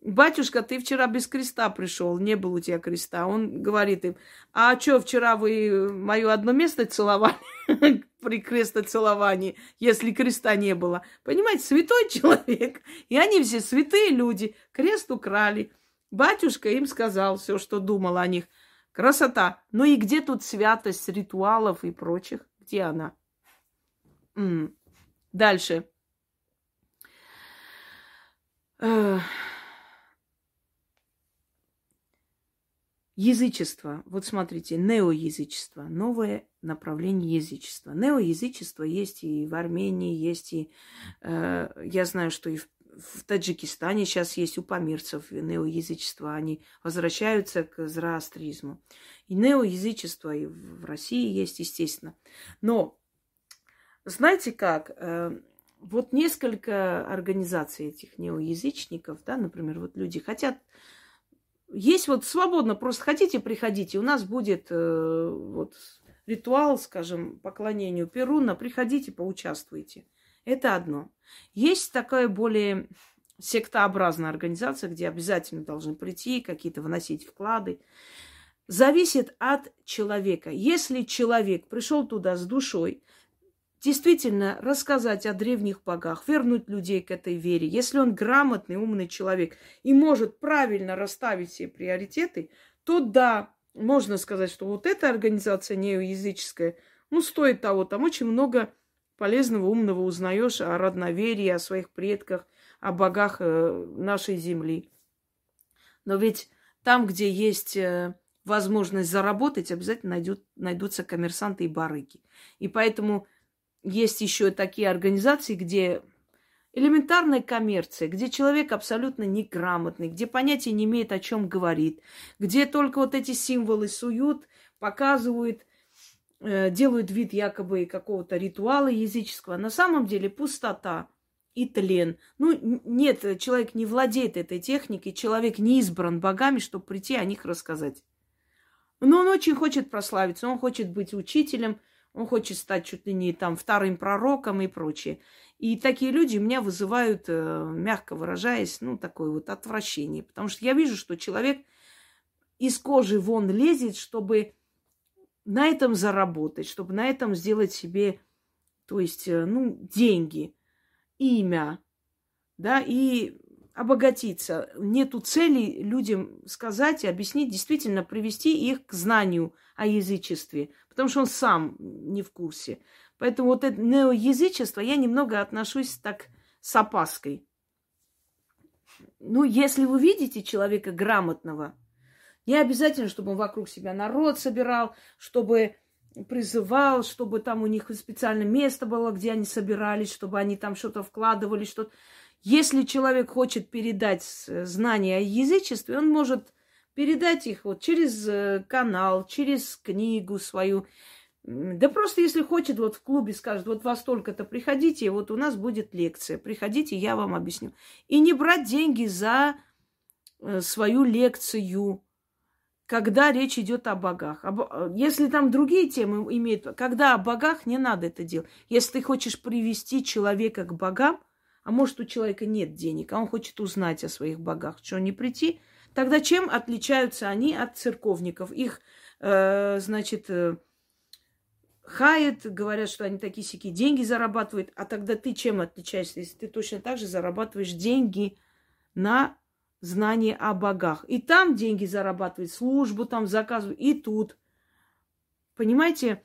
A: батюшка, ты вчера без креста пришел, не было у тебя креста. Он говорит им, а что, вчера вы мое одно место целовали [laughs] при крестоцеловании, если креста не было? Понимаете, святой [laughs] человек. И они все святые люди. Крест украли. Батюшка им сказал все, что думал о них. Красота. Ну и где тут святость ритуалов и прочих? Где она? Дальше. Язычество. Вот смотрите, неоязычество. Новое направление язычества. Неоязычество есть и в Армении, есть и... Э, я знаю, что и в, в Таджикистане сейчас есть у памирцев неоязычество. Они возвращаются к зороастризму. И неоязычество и в России есть, естественно. Но, знаете как... Э, вот несколько организаций этих неоязычников, да, например, вот люди хотят есть вот свободно, просто хотите, приходите. У нас будет э, вот ритуал, скажем, поклонению Перуна. Приходите, поучаствуйте. Это одно. Есть такая более сектообразная организация, где обязательно должны прийти, какие-то вносить вклады. Зависит от человека. Если человек пришел туда с душой, действительно рассказать о древних богах, вернуть людей к этой вере. Если он грамотный, умный человек и может правильно расставить все приоритеты, то да, можно сказать, что вот эта организация неоязыческая, ну, стоит того, там очень много полезного, умного узнаешь о родноверии, о своих предках, о богах э, нашей земли. Но ведь там, где есть э, возможность заработать, обязательно найдут, найдутся коммерсанты и барыги. И поэтому есть еще такие организации, где элементарная коммерция, где человек абсолютно неграмотный, где понятия не имеет, о чем говорит, где только вот эти символы суют, показывают, э, делают вид якобы какого-то ритуала языческого. На самом деле пустота и тлен. Ну, нет, человек не владеет этой техникой, человек не избран богами, чтобы прийти о них рассказать. Но он очень хочет прославиться, он хочет быть учителем – он хочет стать чуть ли не там вторым пророком и прочее. И такие люди меня вызывают, э, мягко выражаясь, ну, такое вот отвращение. Потому что я вижу, что человек из кожи вон лезет, чтобы на этом заработать, чтобы на этом сделать себе, то есть, э, ну, деньги, имя, да, и обогатиться. Нету цели людям сказать и объяснить, действительно привести их к знанию о язычестве, потому что он сам не в курсе. Поэтому вот это неоязычество я немного отношусь так с опаской. Ну, если вы видите человека грамотного, не обязательно, чтобы он вокруг себя народ собирал, чтобы призывал, чтобы там у них специальное место было, где они собирались, чтобы они там что-то вкладывали, что-то. Если человек хочет передать знания о язычестве, он может передать их вот через э, канал, через книгу свою. Да просто если хочет, вот в клубе скажет, вот вас столько-то приходите, вот у нас будет лекция, приходите, я вам объясню. И не брать деньги за э, свою лекцию, когда речь идет о богах. Э, если там другие темы имеют, когда о богах, не надо это делать. Если ты хочешь привести человека к богам, а может у человека нет денег, а он хочет узнать о своих богах, что не прийти – Тогда чем отличаются они от церковников? Их, э, значит, э, хаят, говорят, что они такие сики деньги зарабатывают. А тогда ты чем отличаешься, если ты точно так же зарабатываешь деньги на знание о богах. И там деньги зарабатывают, службу там заказывают, и тут. Понимаете,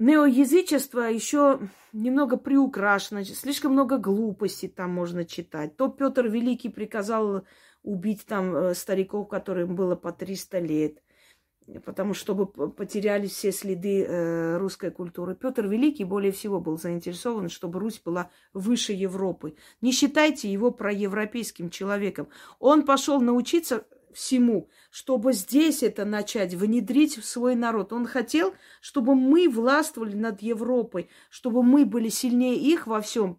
A: неоязычество еще немного приукрашено, слишком много глупостей там можно читать. То Петр Великий приказал убить там э, стариков, которым было по 300 лет потому что чтобы потеряли все следы э, русской культуры. Петр Великий более всего был заинтересован, чтобы Русь была выше Европы. Не считайте его проевропейским человеком. Он пошел научиться всему, чтобы здесь это начать внедрить в свой народ. Он хотел, чтобы мы властвовали над Европой, чтобы мы были сильнее их во всем,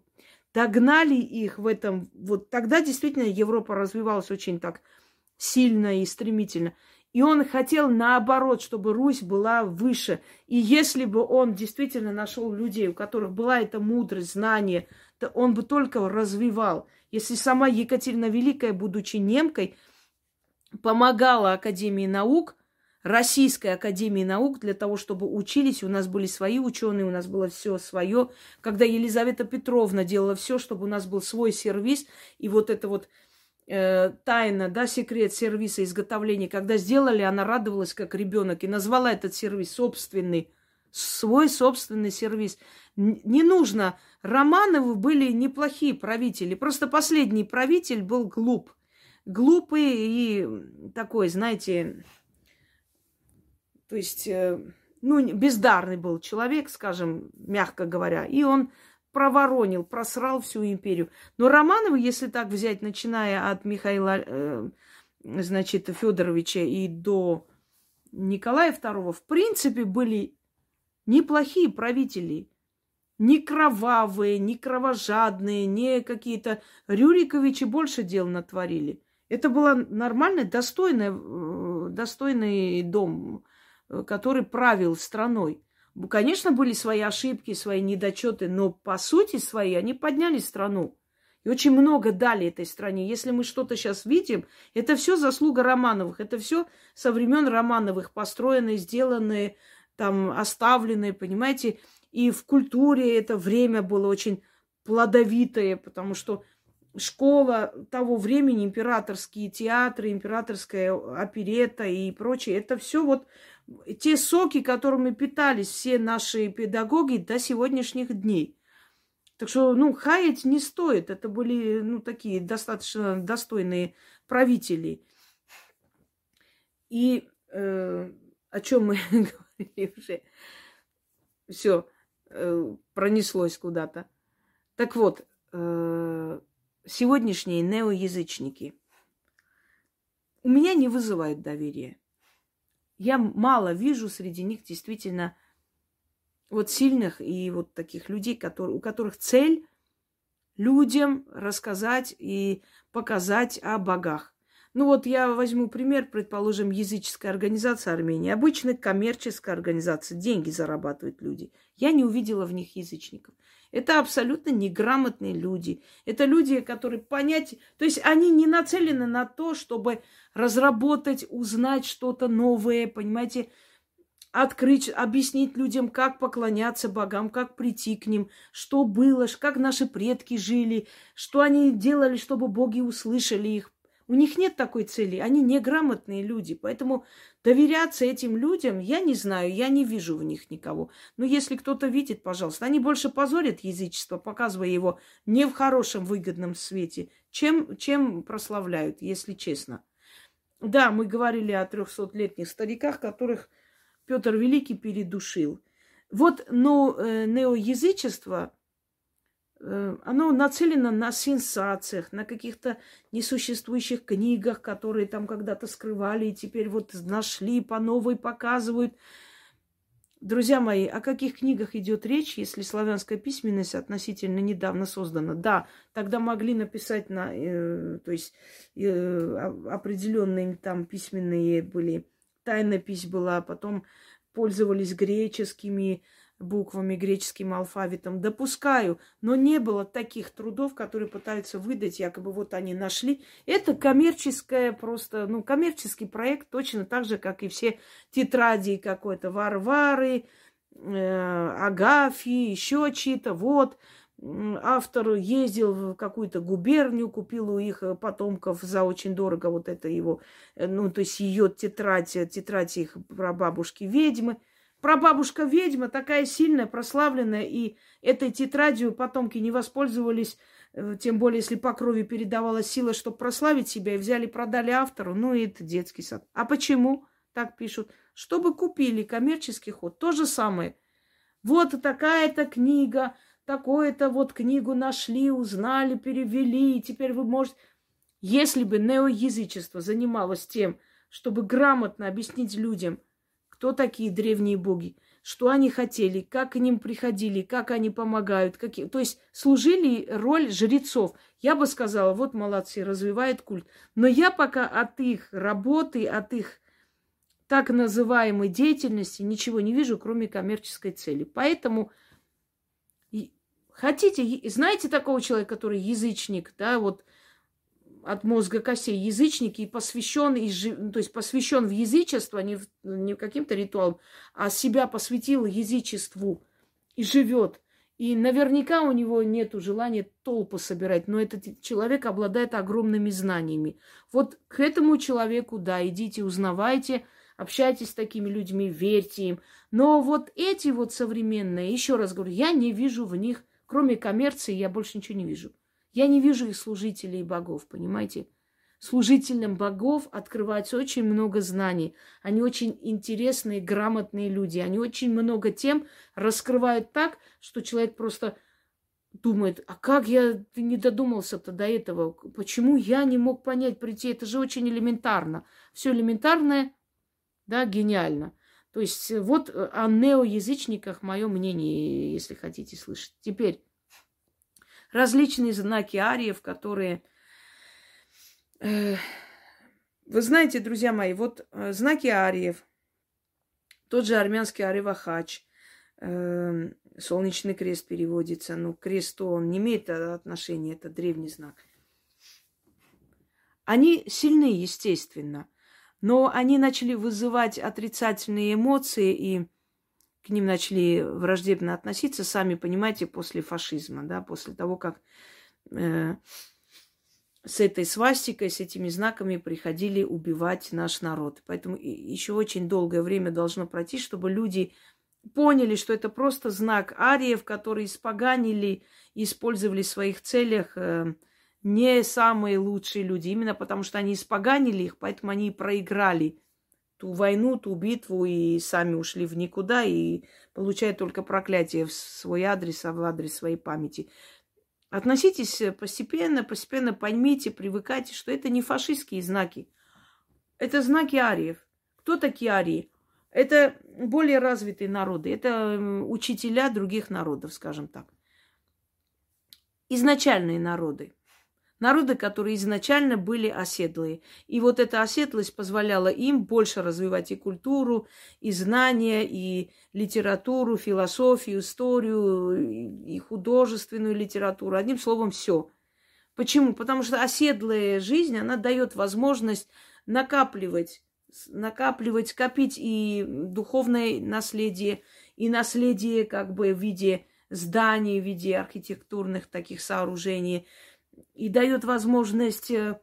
A: догнали их в этом. Вот тогда действительно Европа развивалась очень так сильно и стремительно. И он хотел наоборот, чтобы Русь была выше. И если бы он действительно нашел людей, у которых была эта мудрость, знание, то он бы только развивал. Если сама Екатерина Великая, будучи немкой, помогала Академии наук, Российской Академии наук для того, чтобы учились, у нас были свои ученые, у нас было все свое. Когда Елизавета Петровна делала все, чтобы у нас был свой сервис, и вот это вот э, тайна, да, секрет сервиса изготовления, когда сделали, она радовалась как ребенок и назвала этот сервис собственный, свой собственный сервис. Не нужно. Романовы были неплохие правители. Просто последний правитель был глуп. Глупый и такой, знаете, то есть, э, ну, бездарный был человек, скажем, мягко говоря. И он проворонил, просрал всю империю. Но Романовы, если так взять, начиная от Михаила, э, значит, Федоровича и до Николая II, в принципе, были неплохие правители. Не кровавые, не кровожадные, не какие-то... Рюриковичи больше дел натворили. Это был нормальный, достойный, э, достойный дом, который правил страной. Конечно, были свои ошибки, свои недочеты, но по сути своей они подняли страну. И очень много дали этой стране. Если мы что-то сейчас видим, это все заслуга Романовых. Это все со времен Романовых построенные, сделанные, там, оставленные, понимаете. И в культуре это время было очень плодовитое, потому что школа того времени, императорские театры, императорская оперета и прочее, это все вот те соки, которыми питались все наши педагоги до сегодняшних дней. Так что, ну, хаять не стоит. Это были, ну, такие достаточно достойные правители. И э, о чем мы [laughs] говорили уже? Все, э, пронеслось куда-то. Так вот, э, сегодняшние неоязычники у меня не вызывают доверия я мало вижу среди них действительно вот сильных и вот таких людей, которые, у которых цель людям рассказать и показать о богах. Ну вот я возьму пример, предположим, языческая организация Армении. Обычно коммерческая организация, деньги зарабатывают люди. Я не увидела в них язычников. Это абсолютно неграмотные люди. Это люди, которые понять... То есть они не нацелены на то, чтобы разработать, узнать что-то новое, понимаете, открыть, объяснить людям, как поклоняться богам, как прийти к ним, что было, как наши предки жили, что они делали, чтобы боги услышали их. У них нет такой цели, они неграмотные люди, поэтому доверяться этим людям я не знаю, я не вижу в них никого. Но если кто-то видит, пожалуйста, они больше позорят язычество, показывая его не в хорошем выгодном свете, чем, чем прославляют, если честно. Да, мы говорили о трехсотлетних стариках, которых Петр Великий передушил. Вот, но э, неоязычество, оно нацелено на сенсациях, на каких-то несуществующих книгах, которые там когда-то скрывали и теперь вот нашли, по новой показывают. Друзья мои, о каких книгах идет речь, если славянская письменность относительно недавно создана? Да, тогда могли написать на, э, то есть э, определенные там письменные были, тайнопись была, потом пользовались греческими буквами, греческим алфавитом, допускаю, но не было таких трудов, которые пытаются выдать, якобы вот они нашли. Это коммерческое просто, ну, коммерческий проект, точно так же, как и все тетради какой-то Варвары, э, Агафьи, еще чьи-то. Вот, автор ездил в какую-то губернию, купил у их потомков за очень дорого вот это его, э, ну, то есть ее тетрадь, тетрадь их прабабушки ведьмы – Прабабушка ведьма такая сильная, прославленная, и этой тетрадью потомки не воспользовались, э, тем более, если по крови передавалась сила, чтобы прославить себя, и взяли, продали автору. Ну, и это детский сад. А почему так пишут? Чтобы купили коммерческий ход. То же самое. Вот такая-то книга, такую-то вот книгу нашли, узнали, перевели, и теперь вы можете... Если бы неоязычество занималось тем, чтобы грамотно объяснить людям – кто такие древние боги, что они хотели, как к ним приходили, как они помогают, какие... то есть служили роль жрецов. Я бы сказала, вот молодцы, развивает культ. Но я пока от их работы, от их так называемой деятельности ничего не вижу, кроме коммерческой цели. Поэтому хотите, знаете такого человека, который язычник, да, вот от мозга костей язычник и посвящен, и, ну, то есть посвящен в язычество, не, в, не каким-то ритуалам, а себя посвятил язычеству и живет. И наверняка у него нет желания толпу собирать, но этот человек обладает огромными знаниями. Вот к этому человеку, да, идите, узнавайте, общайтесь с такими людьми, верьте им. Но вот эти вот современные, еще раз говорю, я не вижу в них, кроме коммерции, я больше ничего не вижу. Я не вижу их служителей богов, понимаете? Служителям богов открывается очень много знаний. Они очень интересные, грамотные люди. Они очень много тем раскрывают так, что человек просто думает, а как я не додумался-то до этого? Почему я не мог понять, прийти? Это же очень элементарно. Все элементарное, да, гениально. То есть вот о неоязычниках мое мнение, если хотите слышать. Теперь различные знаки ариев, которые... Э, вы знаете, друзья мои, вот э, знаки ариев, тот же армянский аривахач, э, солнечный крест переводится, ну, к кресту он не имеет отношения, это древний знак. Они сильны, естественно, но они начали вызывать отрицательные эмоции и к ним начали враждебно относиться, сами понимаете, после фашизма, да, после того, как э, с этой свастикой, с этими знаками приходили убивать наш народ. Поэтому еще очень долгое время должно пройти, чтобы люди поняли, что это просто знак ариев, которые испоганили использовали в своих целях э, не самые лучшие люди, именно потому что они испоганили их, поэтому они и проиграли ту войну, ту битву и сами ушли в никуда и получают только проклятие в свой адрес, а в адрес своей памяти. Относитесь постепенно, постепенно поймите, привыкайте, что это не фашистские знаки. Это знаки ариев. Кто такие арии? Это более развитые народы. Это учителя других народов, скажем так. Изначальные народы. Народы, которые изначально были оседлые. И вот эта оседлость позволяла им больше развивать и культуру, и знания, и литературу, философию, историю, и художественную литературу. Одним словом, все. Почему? Потому что оседлая жизнь, она дает возможность накапливать, накапливать, копить и духовное наследие, и наследие как бы в виде зданий, в виде архитектурных таких сооружений – и дает возможность э,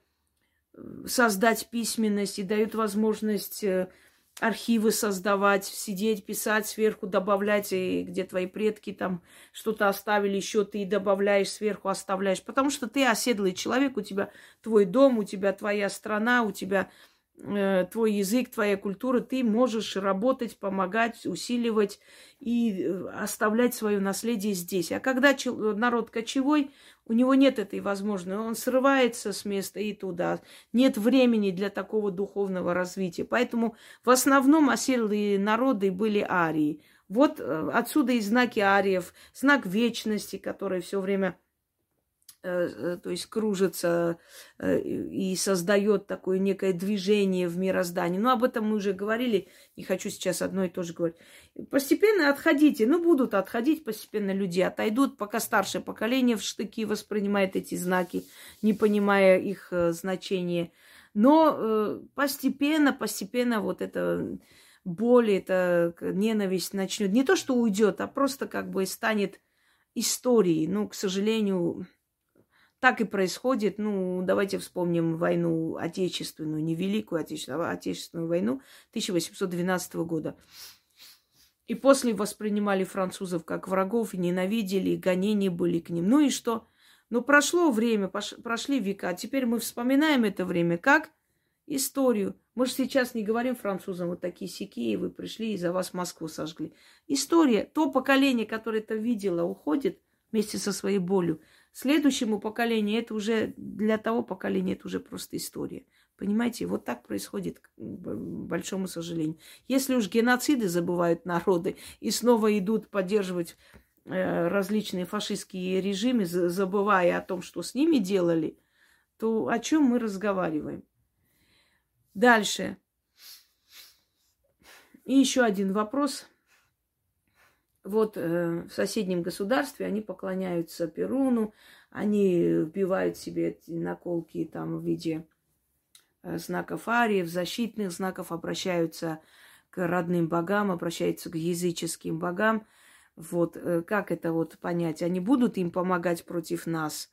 A: создать письменность, и дает возможность э, архивы создавать, сидеть, писать сверху, добавлять, и где твои предки там что-то оставили, еще ты добавляешь сверху, оставляешь. Потому что ты оседлый человек, у тебя твой дом, у тебя твоя страна, у тебя э, твой язык, твоя культура, ты можешь работать, помогать, усиливать и э, оставлять свое наследие здесь. А когда народ кочевой, у него нет этой возможности. Он срывается с места и туда. Нет времени для такого духовного развития. Поэтому в основном оседлые народы были арии. Вот э, отсюда и знаки ариев, знак вечности, который все время Э, то есть кружится э, и создает такое некое движение в мироздании. Но об этом мы уже говорили, не хочу сейчас одно и то же говорить. Постепенно отходите, ну будут отходить постепенно люди, отойдут, пока старшее поколение в штыки воспринимает эти знаки, не понимая их э, значения. Но постепенно, постепенно вот это боль, эта ненависть начнет не то, что уйдет, а просто как бы станет историей. Ну, к сожалению, так и происходит. Ну, давайте вспомним войну отечественную, не Великую Отечественную, а Отечественную войну 1812 года. И после воспринимали французов как врагов, ненавидели, гонения были к ним. Ну и что? Ну, прошло время, прошли века. Теперь мы вспоминаем это время как историю. Мы же сейчас не говорим французам, вот такие сякие, вы пришли и за вас Москву сожгли. История, то поколение, которое это видело, уходит вместе со своей болью следующему поколению это уже, для того поколения это уже просто история. Понимаете, вот так происходит, к большому сожалению. Если уж геноциды забывают народы и снова идут поддерживать э, различные фашистские режимы, забывая о том, что с ними делали, то о чем мы разговариваем? Дальше. И еще один вопрос – вот э, в соседнем государстве они поклоняются Перуну, они вбивают себе эти наколки там в виде э, знаков ариев, защитных знаков, обращаются к родным богам, обращаются к языческим богам. Вот э, как это вот понять? Они будут им помогать против нас?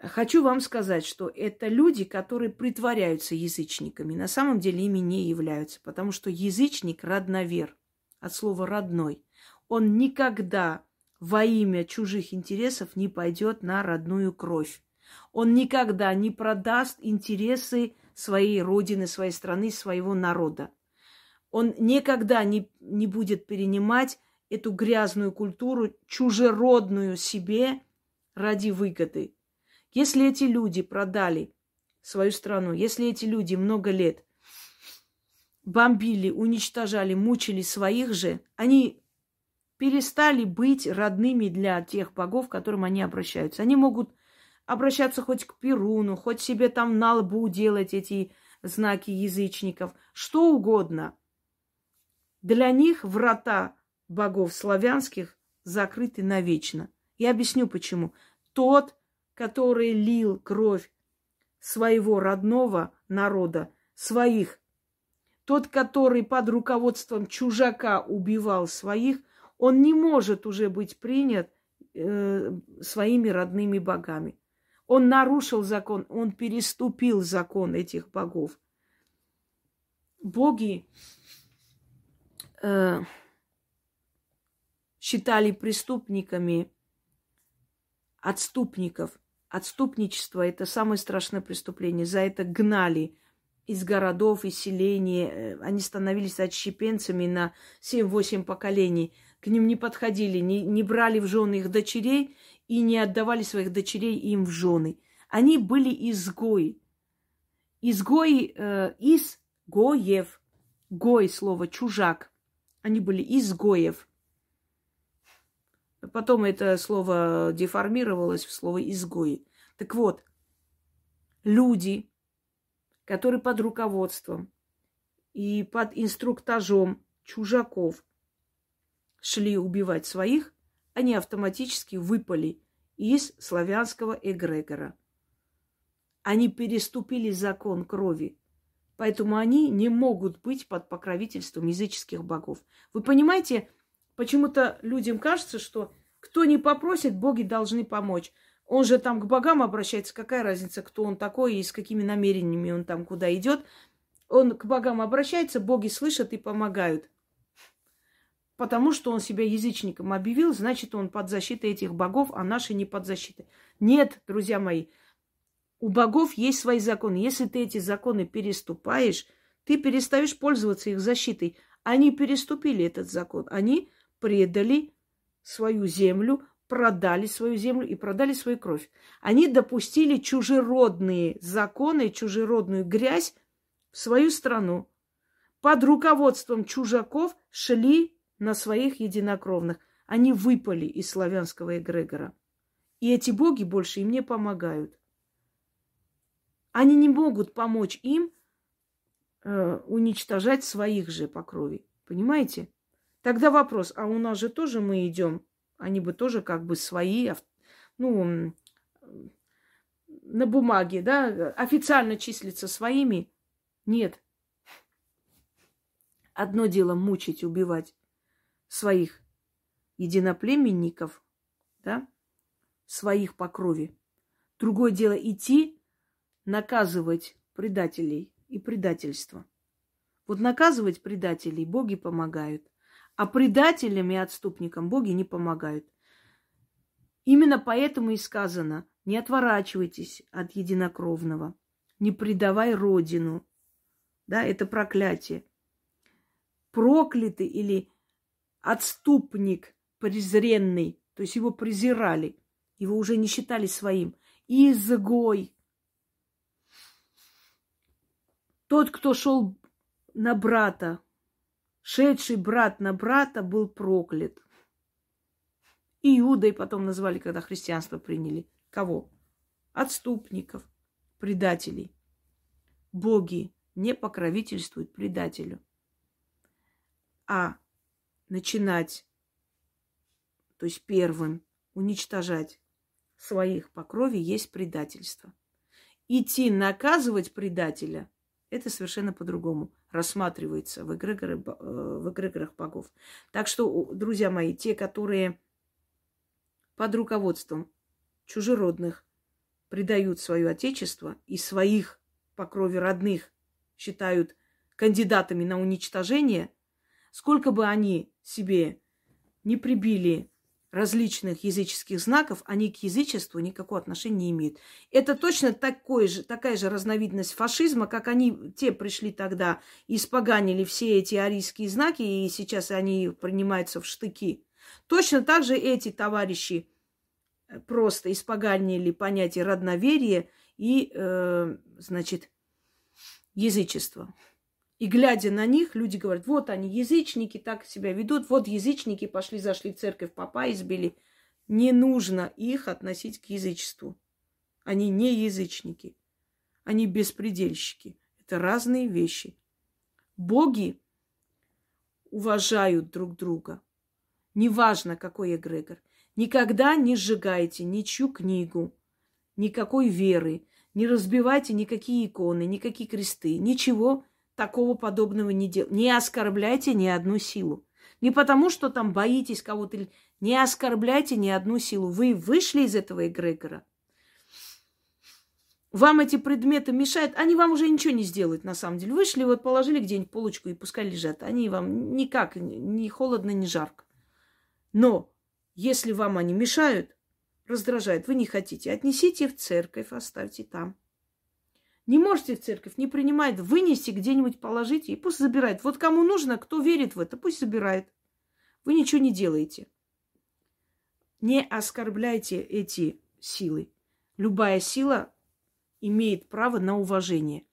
A: Хочу вам сказать, что это люди, которые притворяются язычниками. На самом деле ими не являются, потому что язычник – родновер от слова родной. Он никогда во имя чужих интересов не пойдет на родную кровь. Он никогда не продаст интересы своей родины, своей страны, своего народа. Он никогда не, не будет перенимать эту грязную культуру, чужеродную себе ради выгоды. Если эти люди продали свою страну, если эти люди много лет бомбили, уничтожали, мучили своих же, они перестали быть родными для тех богов, к которым они обращаются. Они могут обращаться хоть к Перуну, хоть себе там на лбу делать эти знаки язычников, что угодно. Для них врата богов славянских закрыты навечно. Я объясню почему. Тот, который лил кровь своего родного народа, своих тот, который под руководством чужака убивал своих, он не может уже быть принят э, своими родными богами. Он нарушил закон, он переступил закон этих богов. Боги э, считали преступниками отступников. Отступничество – это самое страшное преступление. За это гнали из городов, из селений. Э, они становились отщепенцами на 7-8 поколений. К ним не подходили, не, не брали в жены их дочерей и не отдавали своих дочерей им в жены. Они были изгои. Изгои э, из Гоев. Гой слово чужак. Они были изгоев. Потом это слово деформировалось в слово изгои. Так вот, люди, которые под руководством и под инструктажом чужаков шли убивать своих, они автоматически выпали из славянского эгрегора. Они переступили закон крови, поэтому они не могут быть под покровительством языческих богов. Вы понимаете, почему-то людям кажется, что кто не попросит, боги должны помочь. Он же там к богам обращается, какая разница, кто он такой и с какими намерениями он там куда идет. Он к богам обращается, боги слышат и помогают. Потому что он себя язычником объявил, значит, он под защитой этих богов, а наши не под защитой. Нет, друзья мои, у богов есть свои законы. Если ты эти законы переступаешь, ты перестаешь пользоваться их защитой. Они переступили этот закон. Они предали свою землю, продали свою землю и продали свою кровь. Они допустили чужеродные законы, чужеродную грязь в свою страну. Под руководством чужаков шли на своих единокровных. Они выпали из славянского эгрегора. И эти боги больше им не помогают. Они не могут помочь им э, уничтожать своих же по крови. Понимаете? Тогда вопрос, а у нас же тоже мы идем, они бы тоже как бы свои, ну, на бумаге, да, официально числятся своими? Нет. Одно дело мучить, убивать своих единоплеменников, да, своих по крови. Другое дело идти наказывать предателей и предательство. Вот наказывать предателей боги помогают, а предателям и отступникам боги не помогают. Именно поэтому и сказано, не отворачивайтесь от единокровного, не предавай родину. Да, это проклятие. Проклятый или отступник презренный, то есть его презирали, его уже не считали своим. Изгой. Тот, кто шел на брата, шедший брат на брата, был проклят. Иудой потом назвали, когда христианство приняли. Кого? Отступников, предателей. Боги не покровительствуют предателю. А начинать, то есть первым, уничтожать своих по крови есть предательство. Идти наказывать предателя – это совершенно по-другому рассматривается в, эгрегоры, э, в эгрегорах богов. Так что, друзья мои, те, которые под руководством чужеродных предают свое отечество и своих по крови родных считают кандидатами на уничтожение, сколько бы они себе не прибили различных языческих знаков, они к язычеству никакого отношения не имеют. Это точно такой же, такая же разновидность фашизма, как они, те пришли тогда испоганили все эти арийские знаки, и сейчас они принимаются в штыки. Точно так же эти товарищи э, просто испоганили понятие родноверия и, э, значит, язычество. И глядя на них, люди говорят, вот они, язычники так себя ведут, вот язычники пошли, зашли в церковь, папа избили. Не нужно их относить к язычеству. Они не язычники. Они беспредельщики. Это разные вещи. Боги уважают друг друга. Неважно, какой эгрегор. Никогда не сжигайте ничью книгу, никакой веры, не разбивайте никакие иконы, никакие кресты, ничего такого подобного не делайте. Не оскорбляйте ни одну силу. Не потому, что там боитесь кого-то. Не оскорбляйте ни одну силу. Вы вышли из этого эгрегора. Вам эти предметы мешают, они вам уже ничего не сделают, на самом деле. Вышли, вот положили где-нибудь полочку и пускай лежат. Они вам никак, ни холодно, ни жарко. Но если вам они мешают, раздражают, вы не хотите, отнесите в церковь, оставьте там. Не можете церковь, не принимает, вынести где-нибудь, положите, и пусть забирает. Вот кому нужно, кто верит в это, пусть забирает. Вы ничего не делаете. Не оскорбляйте эти силы. Любая сила имеет право на уважение.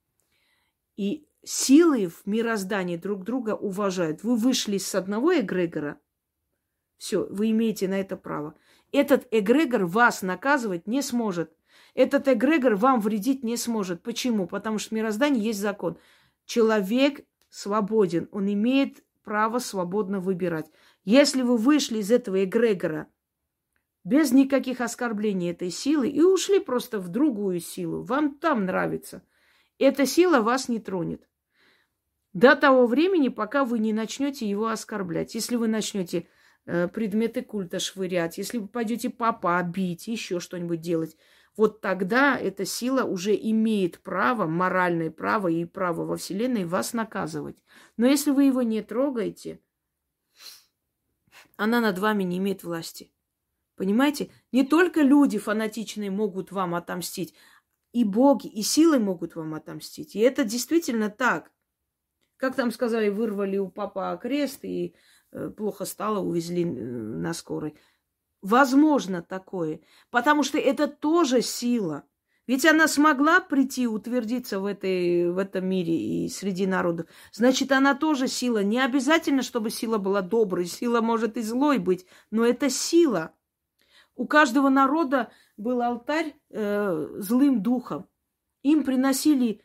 A: И силы в мироздании друг друга уважают. Вы вышли с одного эгрегора, все, вы имеете на это право. Этот эгрегор вас наказывать не сможет. Этот эгрегор вам вредить не сможет. Почему? Потому что в мироздании есть закон. Человек свободен, он имеет право свободно выбирать. Если вы вышли из этого эгрегора без никаких оскорблений этой силы и ушли просто в другую силу, вам там нравится, эта сила вас не тронет. До того времени, пока вы не начнете его оскорблять. Если вы начнете э, предметы культа швырять, если вы пойдете папа бить, еще что-нибудь делать, вот тогда эта сила уже имеет право, моральное право и право во Вселенной вас наказывать. Но если вы его не трогаете, она над вами не имеет власти. Понимаете? Не только люди фанатичные могут вам отомстить, и боги, и силы могут вам отомстить. И это действительно так. Как там сказали, вырвали у папа крест и э, плохо стало, увезли э, на скорой. Возможно такое, потому что это тоже сила. Ведь она смогла прийти, утвердиться в, этой, в этом мире и среди народов. Значит, она тоже сила. Не обязательно, чтобы сила была доброй. Сила может и злой быть, но это сила. У каждого народа был алтарь э, злым духом. Им приносили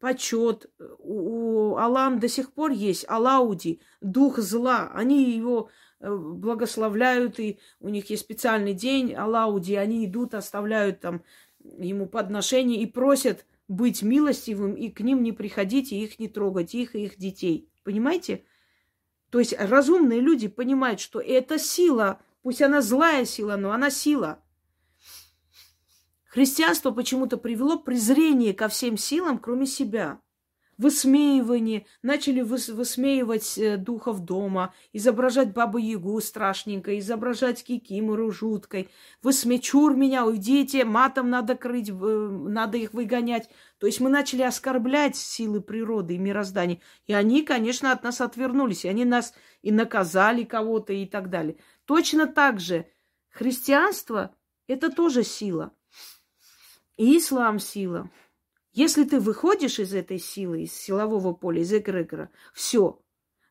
A: почет. У, у Алам до сих пор есть Алауди, дух зла. Они его благословляют, и у них есть специальный день Алауди. Они идут, оставляют там ему подношения и просят быть милостивым и к ним не приходить, и их не трогать, их и их детей. Понимаете? То есть разумные люди понимают, что это сила, пусть она злая сила, но она сила. Христианство почему-то привело презрение ко всем силам, кроме себя высмеивание, начали выс- высмеивать э, духов дома, изображать бабу-ягу страшненько, изображать кикимору жуткой. Высме, чур меня, уйдите, матом надо крыть, э, надо их выгонять. То есть мы начали оскорблять силы природы и мироздания. И они, конечно, от нас отвернулись. И они нас и наказали кого-то и так далее. Точно так же христианство – это тоже сила. И ислам – сила. Если ты выходишь из этой силы, из силового поля, из эгрегора, все.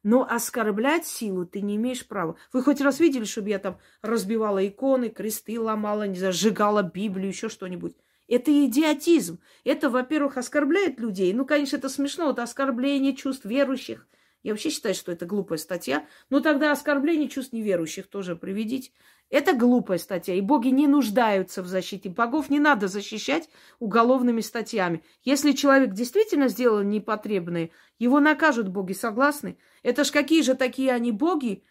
A: Но оскорблять силу ты не имеешь права. Вы хоть раз видели, чтобы я там разбивала иконы, кресты ломала, не знаю, сжигала Библию, еще что-нибудь? Это идиотизм. Это, во-первых, оскорбляет людей. Ну, конечно, это смешно. Это оскорбление чувств верующих. Я вообще считаю, что это глупая статья. Но тогда оскорбление чувств неверующих тоже приведите. Это глупая статья, и боги не нуждаются в защите. Богов не надо защищать уголовными статьями. Если человек действительно сделал непотребное, его накажут боги, согласны? Это ж какие же такие они боги,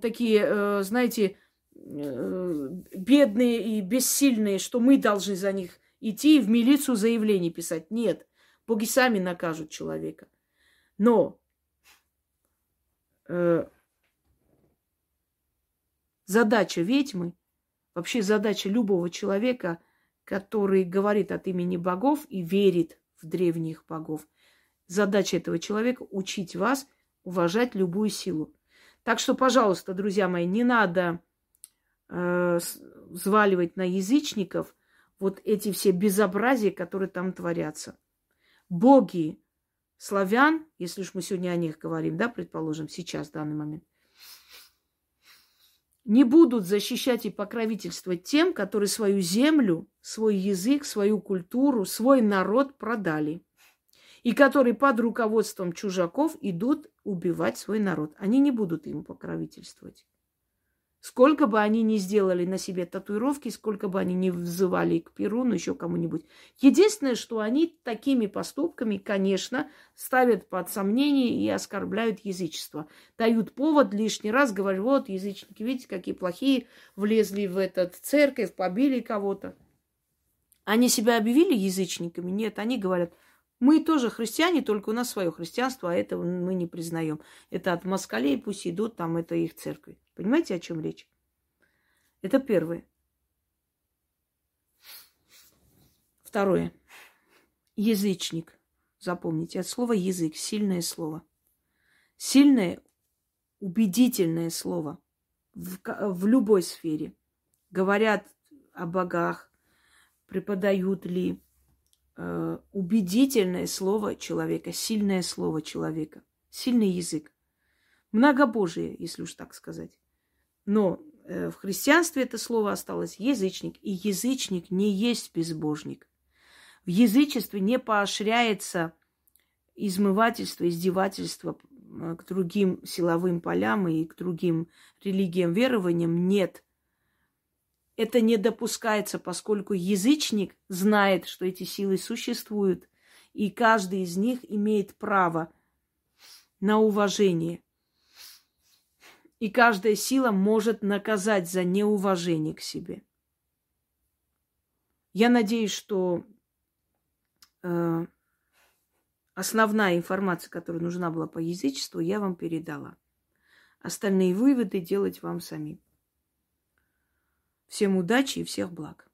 A: такие, э, знаете, э, бедные и бессильные, что мы должны за них идти и в милицию заявление писать. Нет, боги сами накажут человека. Но э, Задача ведьмы, вообще задача любого человека, который говорит от имени богов и верит в древних богов, задача этого человека учить вас уважать любую силу. Так что, пожалуйста, друзья мои, не надо э, взваливать на язычников вот эти все безобразия, которые там творятся. Боги славян, если уж мы сегодня о них говорим, да, предположим, сейчас, в данный момент, не будут защищать и покровительствовать тем, которые свою землю, свой язык, свою культуру, свой народ продали. И которые под руководством чужаков идут убивать свой народ. Они не будут ему покровительствовать. Сколько бы они ни сделали на себе татуировки, сколько бы они ни взывали к Перуну, еще кому-нибудь. Единственное, что они такими поступками, конечно, ставят под сомнение и оскорбляют язычество. Дают повод лишний раз, говорят, вот язычники, видите, какие плохие, влезли в этот церковь, побили кого-то. Они себя объявили язычниками? Нет, они говорят, мы тоже христиане, только у нас свое христианство, а этого мы не признаем. Это от москалей пусть идут, там это их церковь. Понимаете, о чем речь? Это первое. Второе. Язычник. Запомните, от слова язык, сильное слово. Сильное, убедительное слово в, в любой сфере. Говорят о богах, преподают ли убедительное слово человека, сильное слово человека, сильный язык. Многобожие, если уж так сказать. Но э, в христианстве это слово осталось язычник, и язычник не есть безбожник. В язычестве не поощряется измывательство, издевательство э, к другим силовым полям и к другим религиям, верованиям. Нет. Это не допускается, поскольку язычник знает, что эти силы существуют, и каждый из них имеет право на уважение – и каждая сила может наказать за неуважение к себе. Я надеюсь, что э, основная информация, которая нужна была по язычеству, я вам передала. Остальные выводы делать вам самим. Всем удачи и всех благ.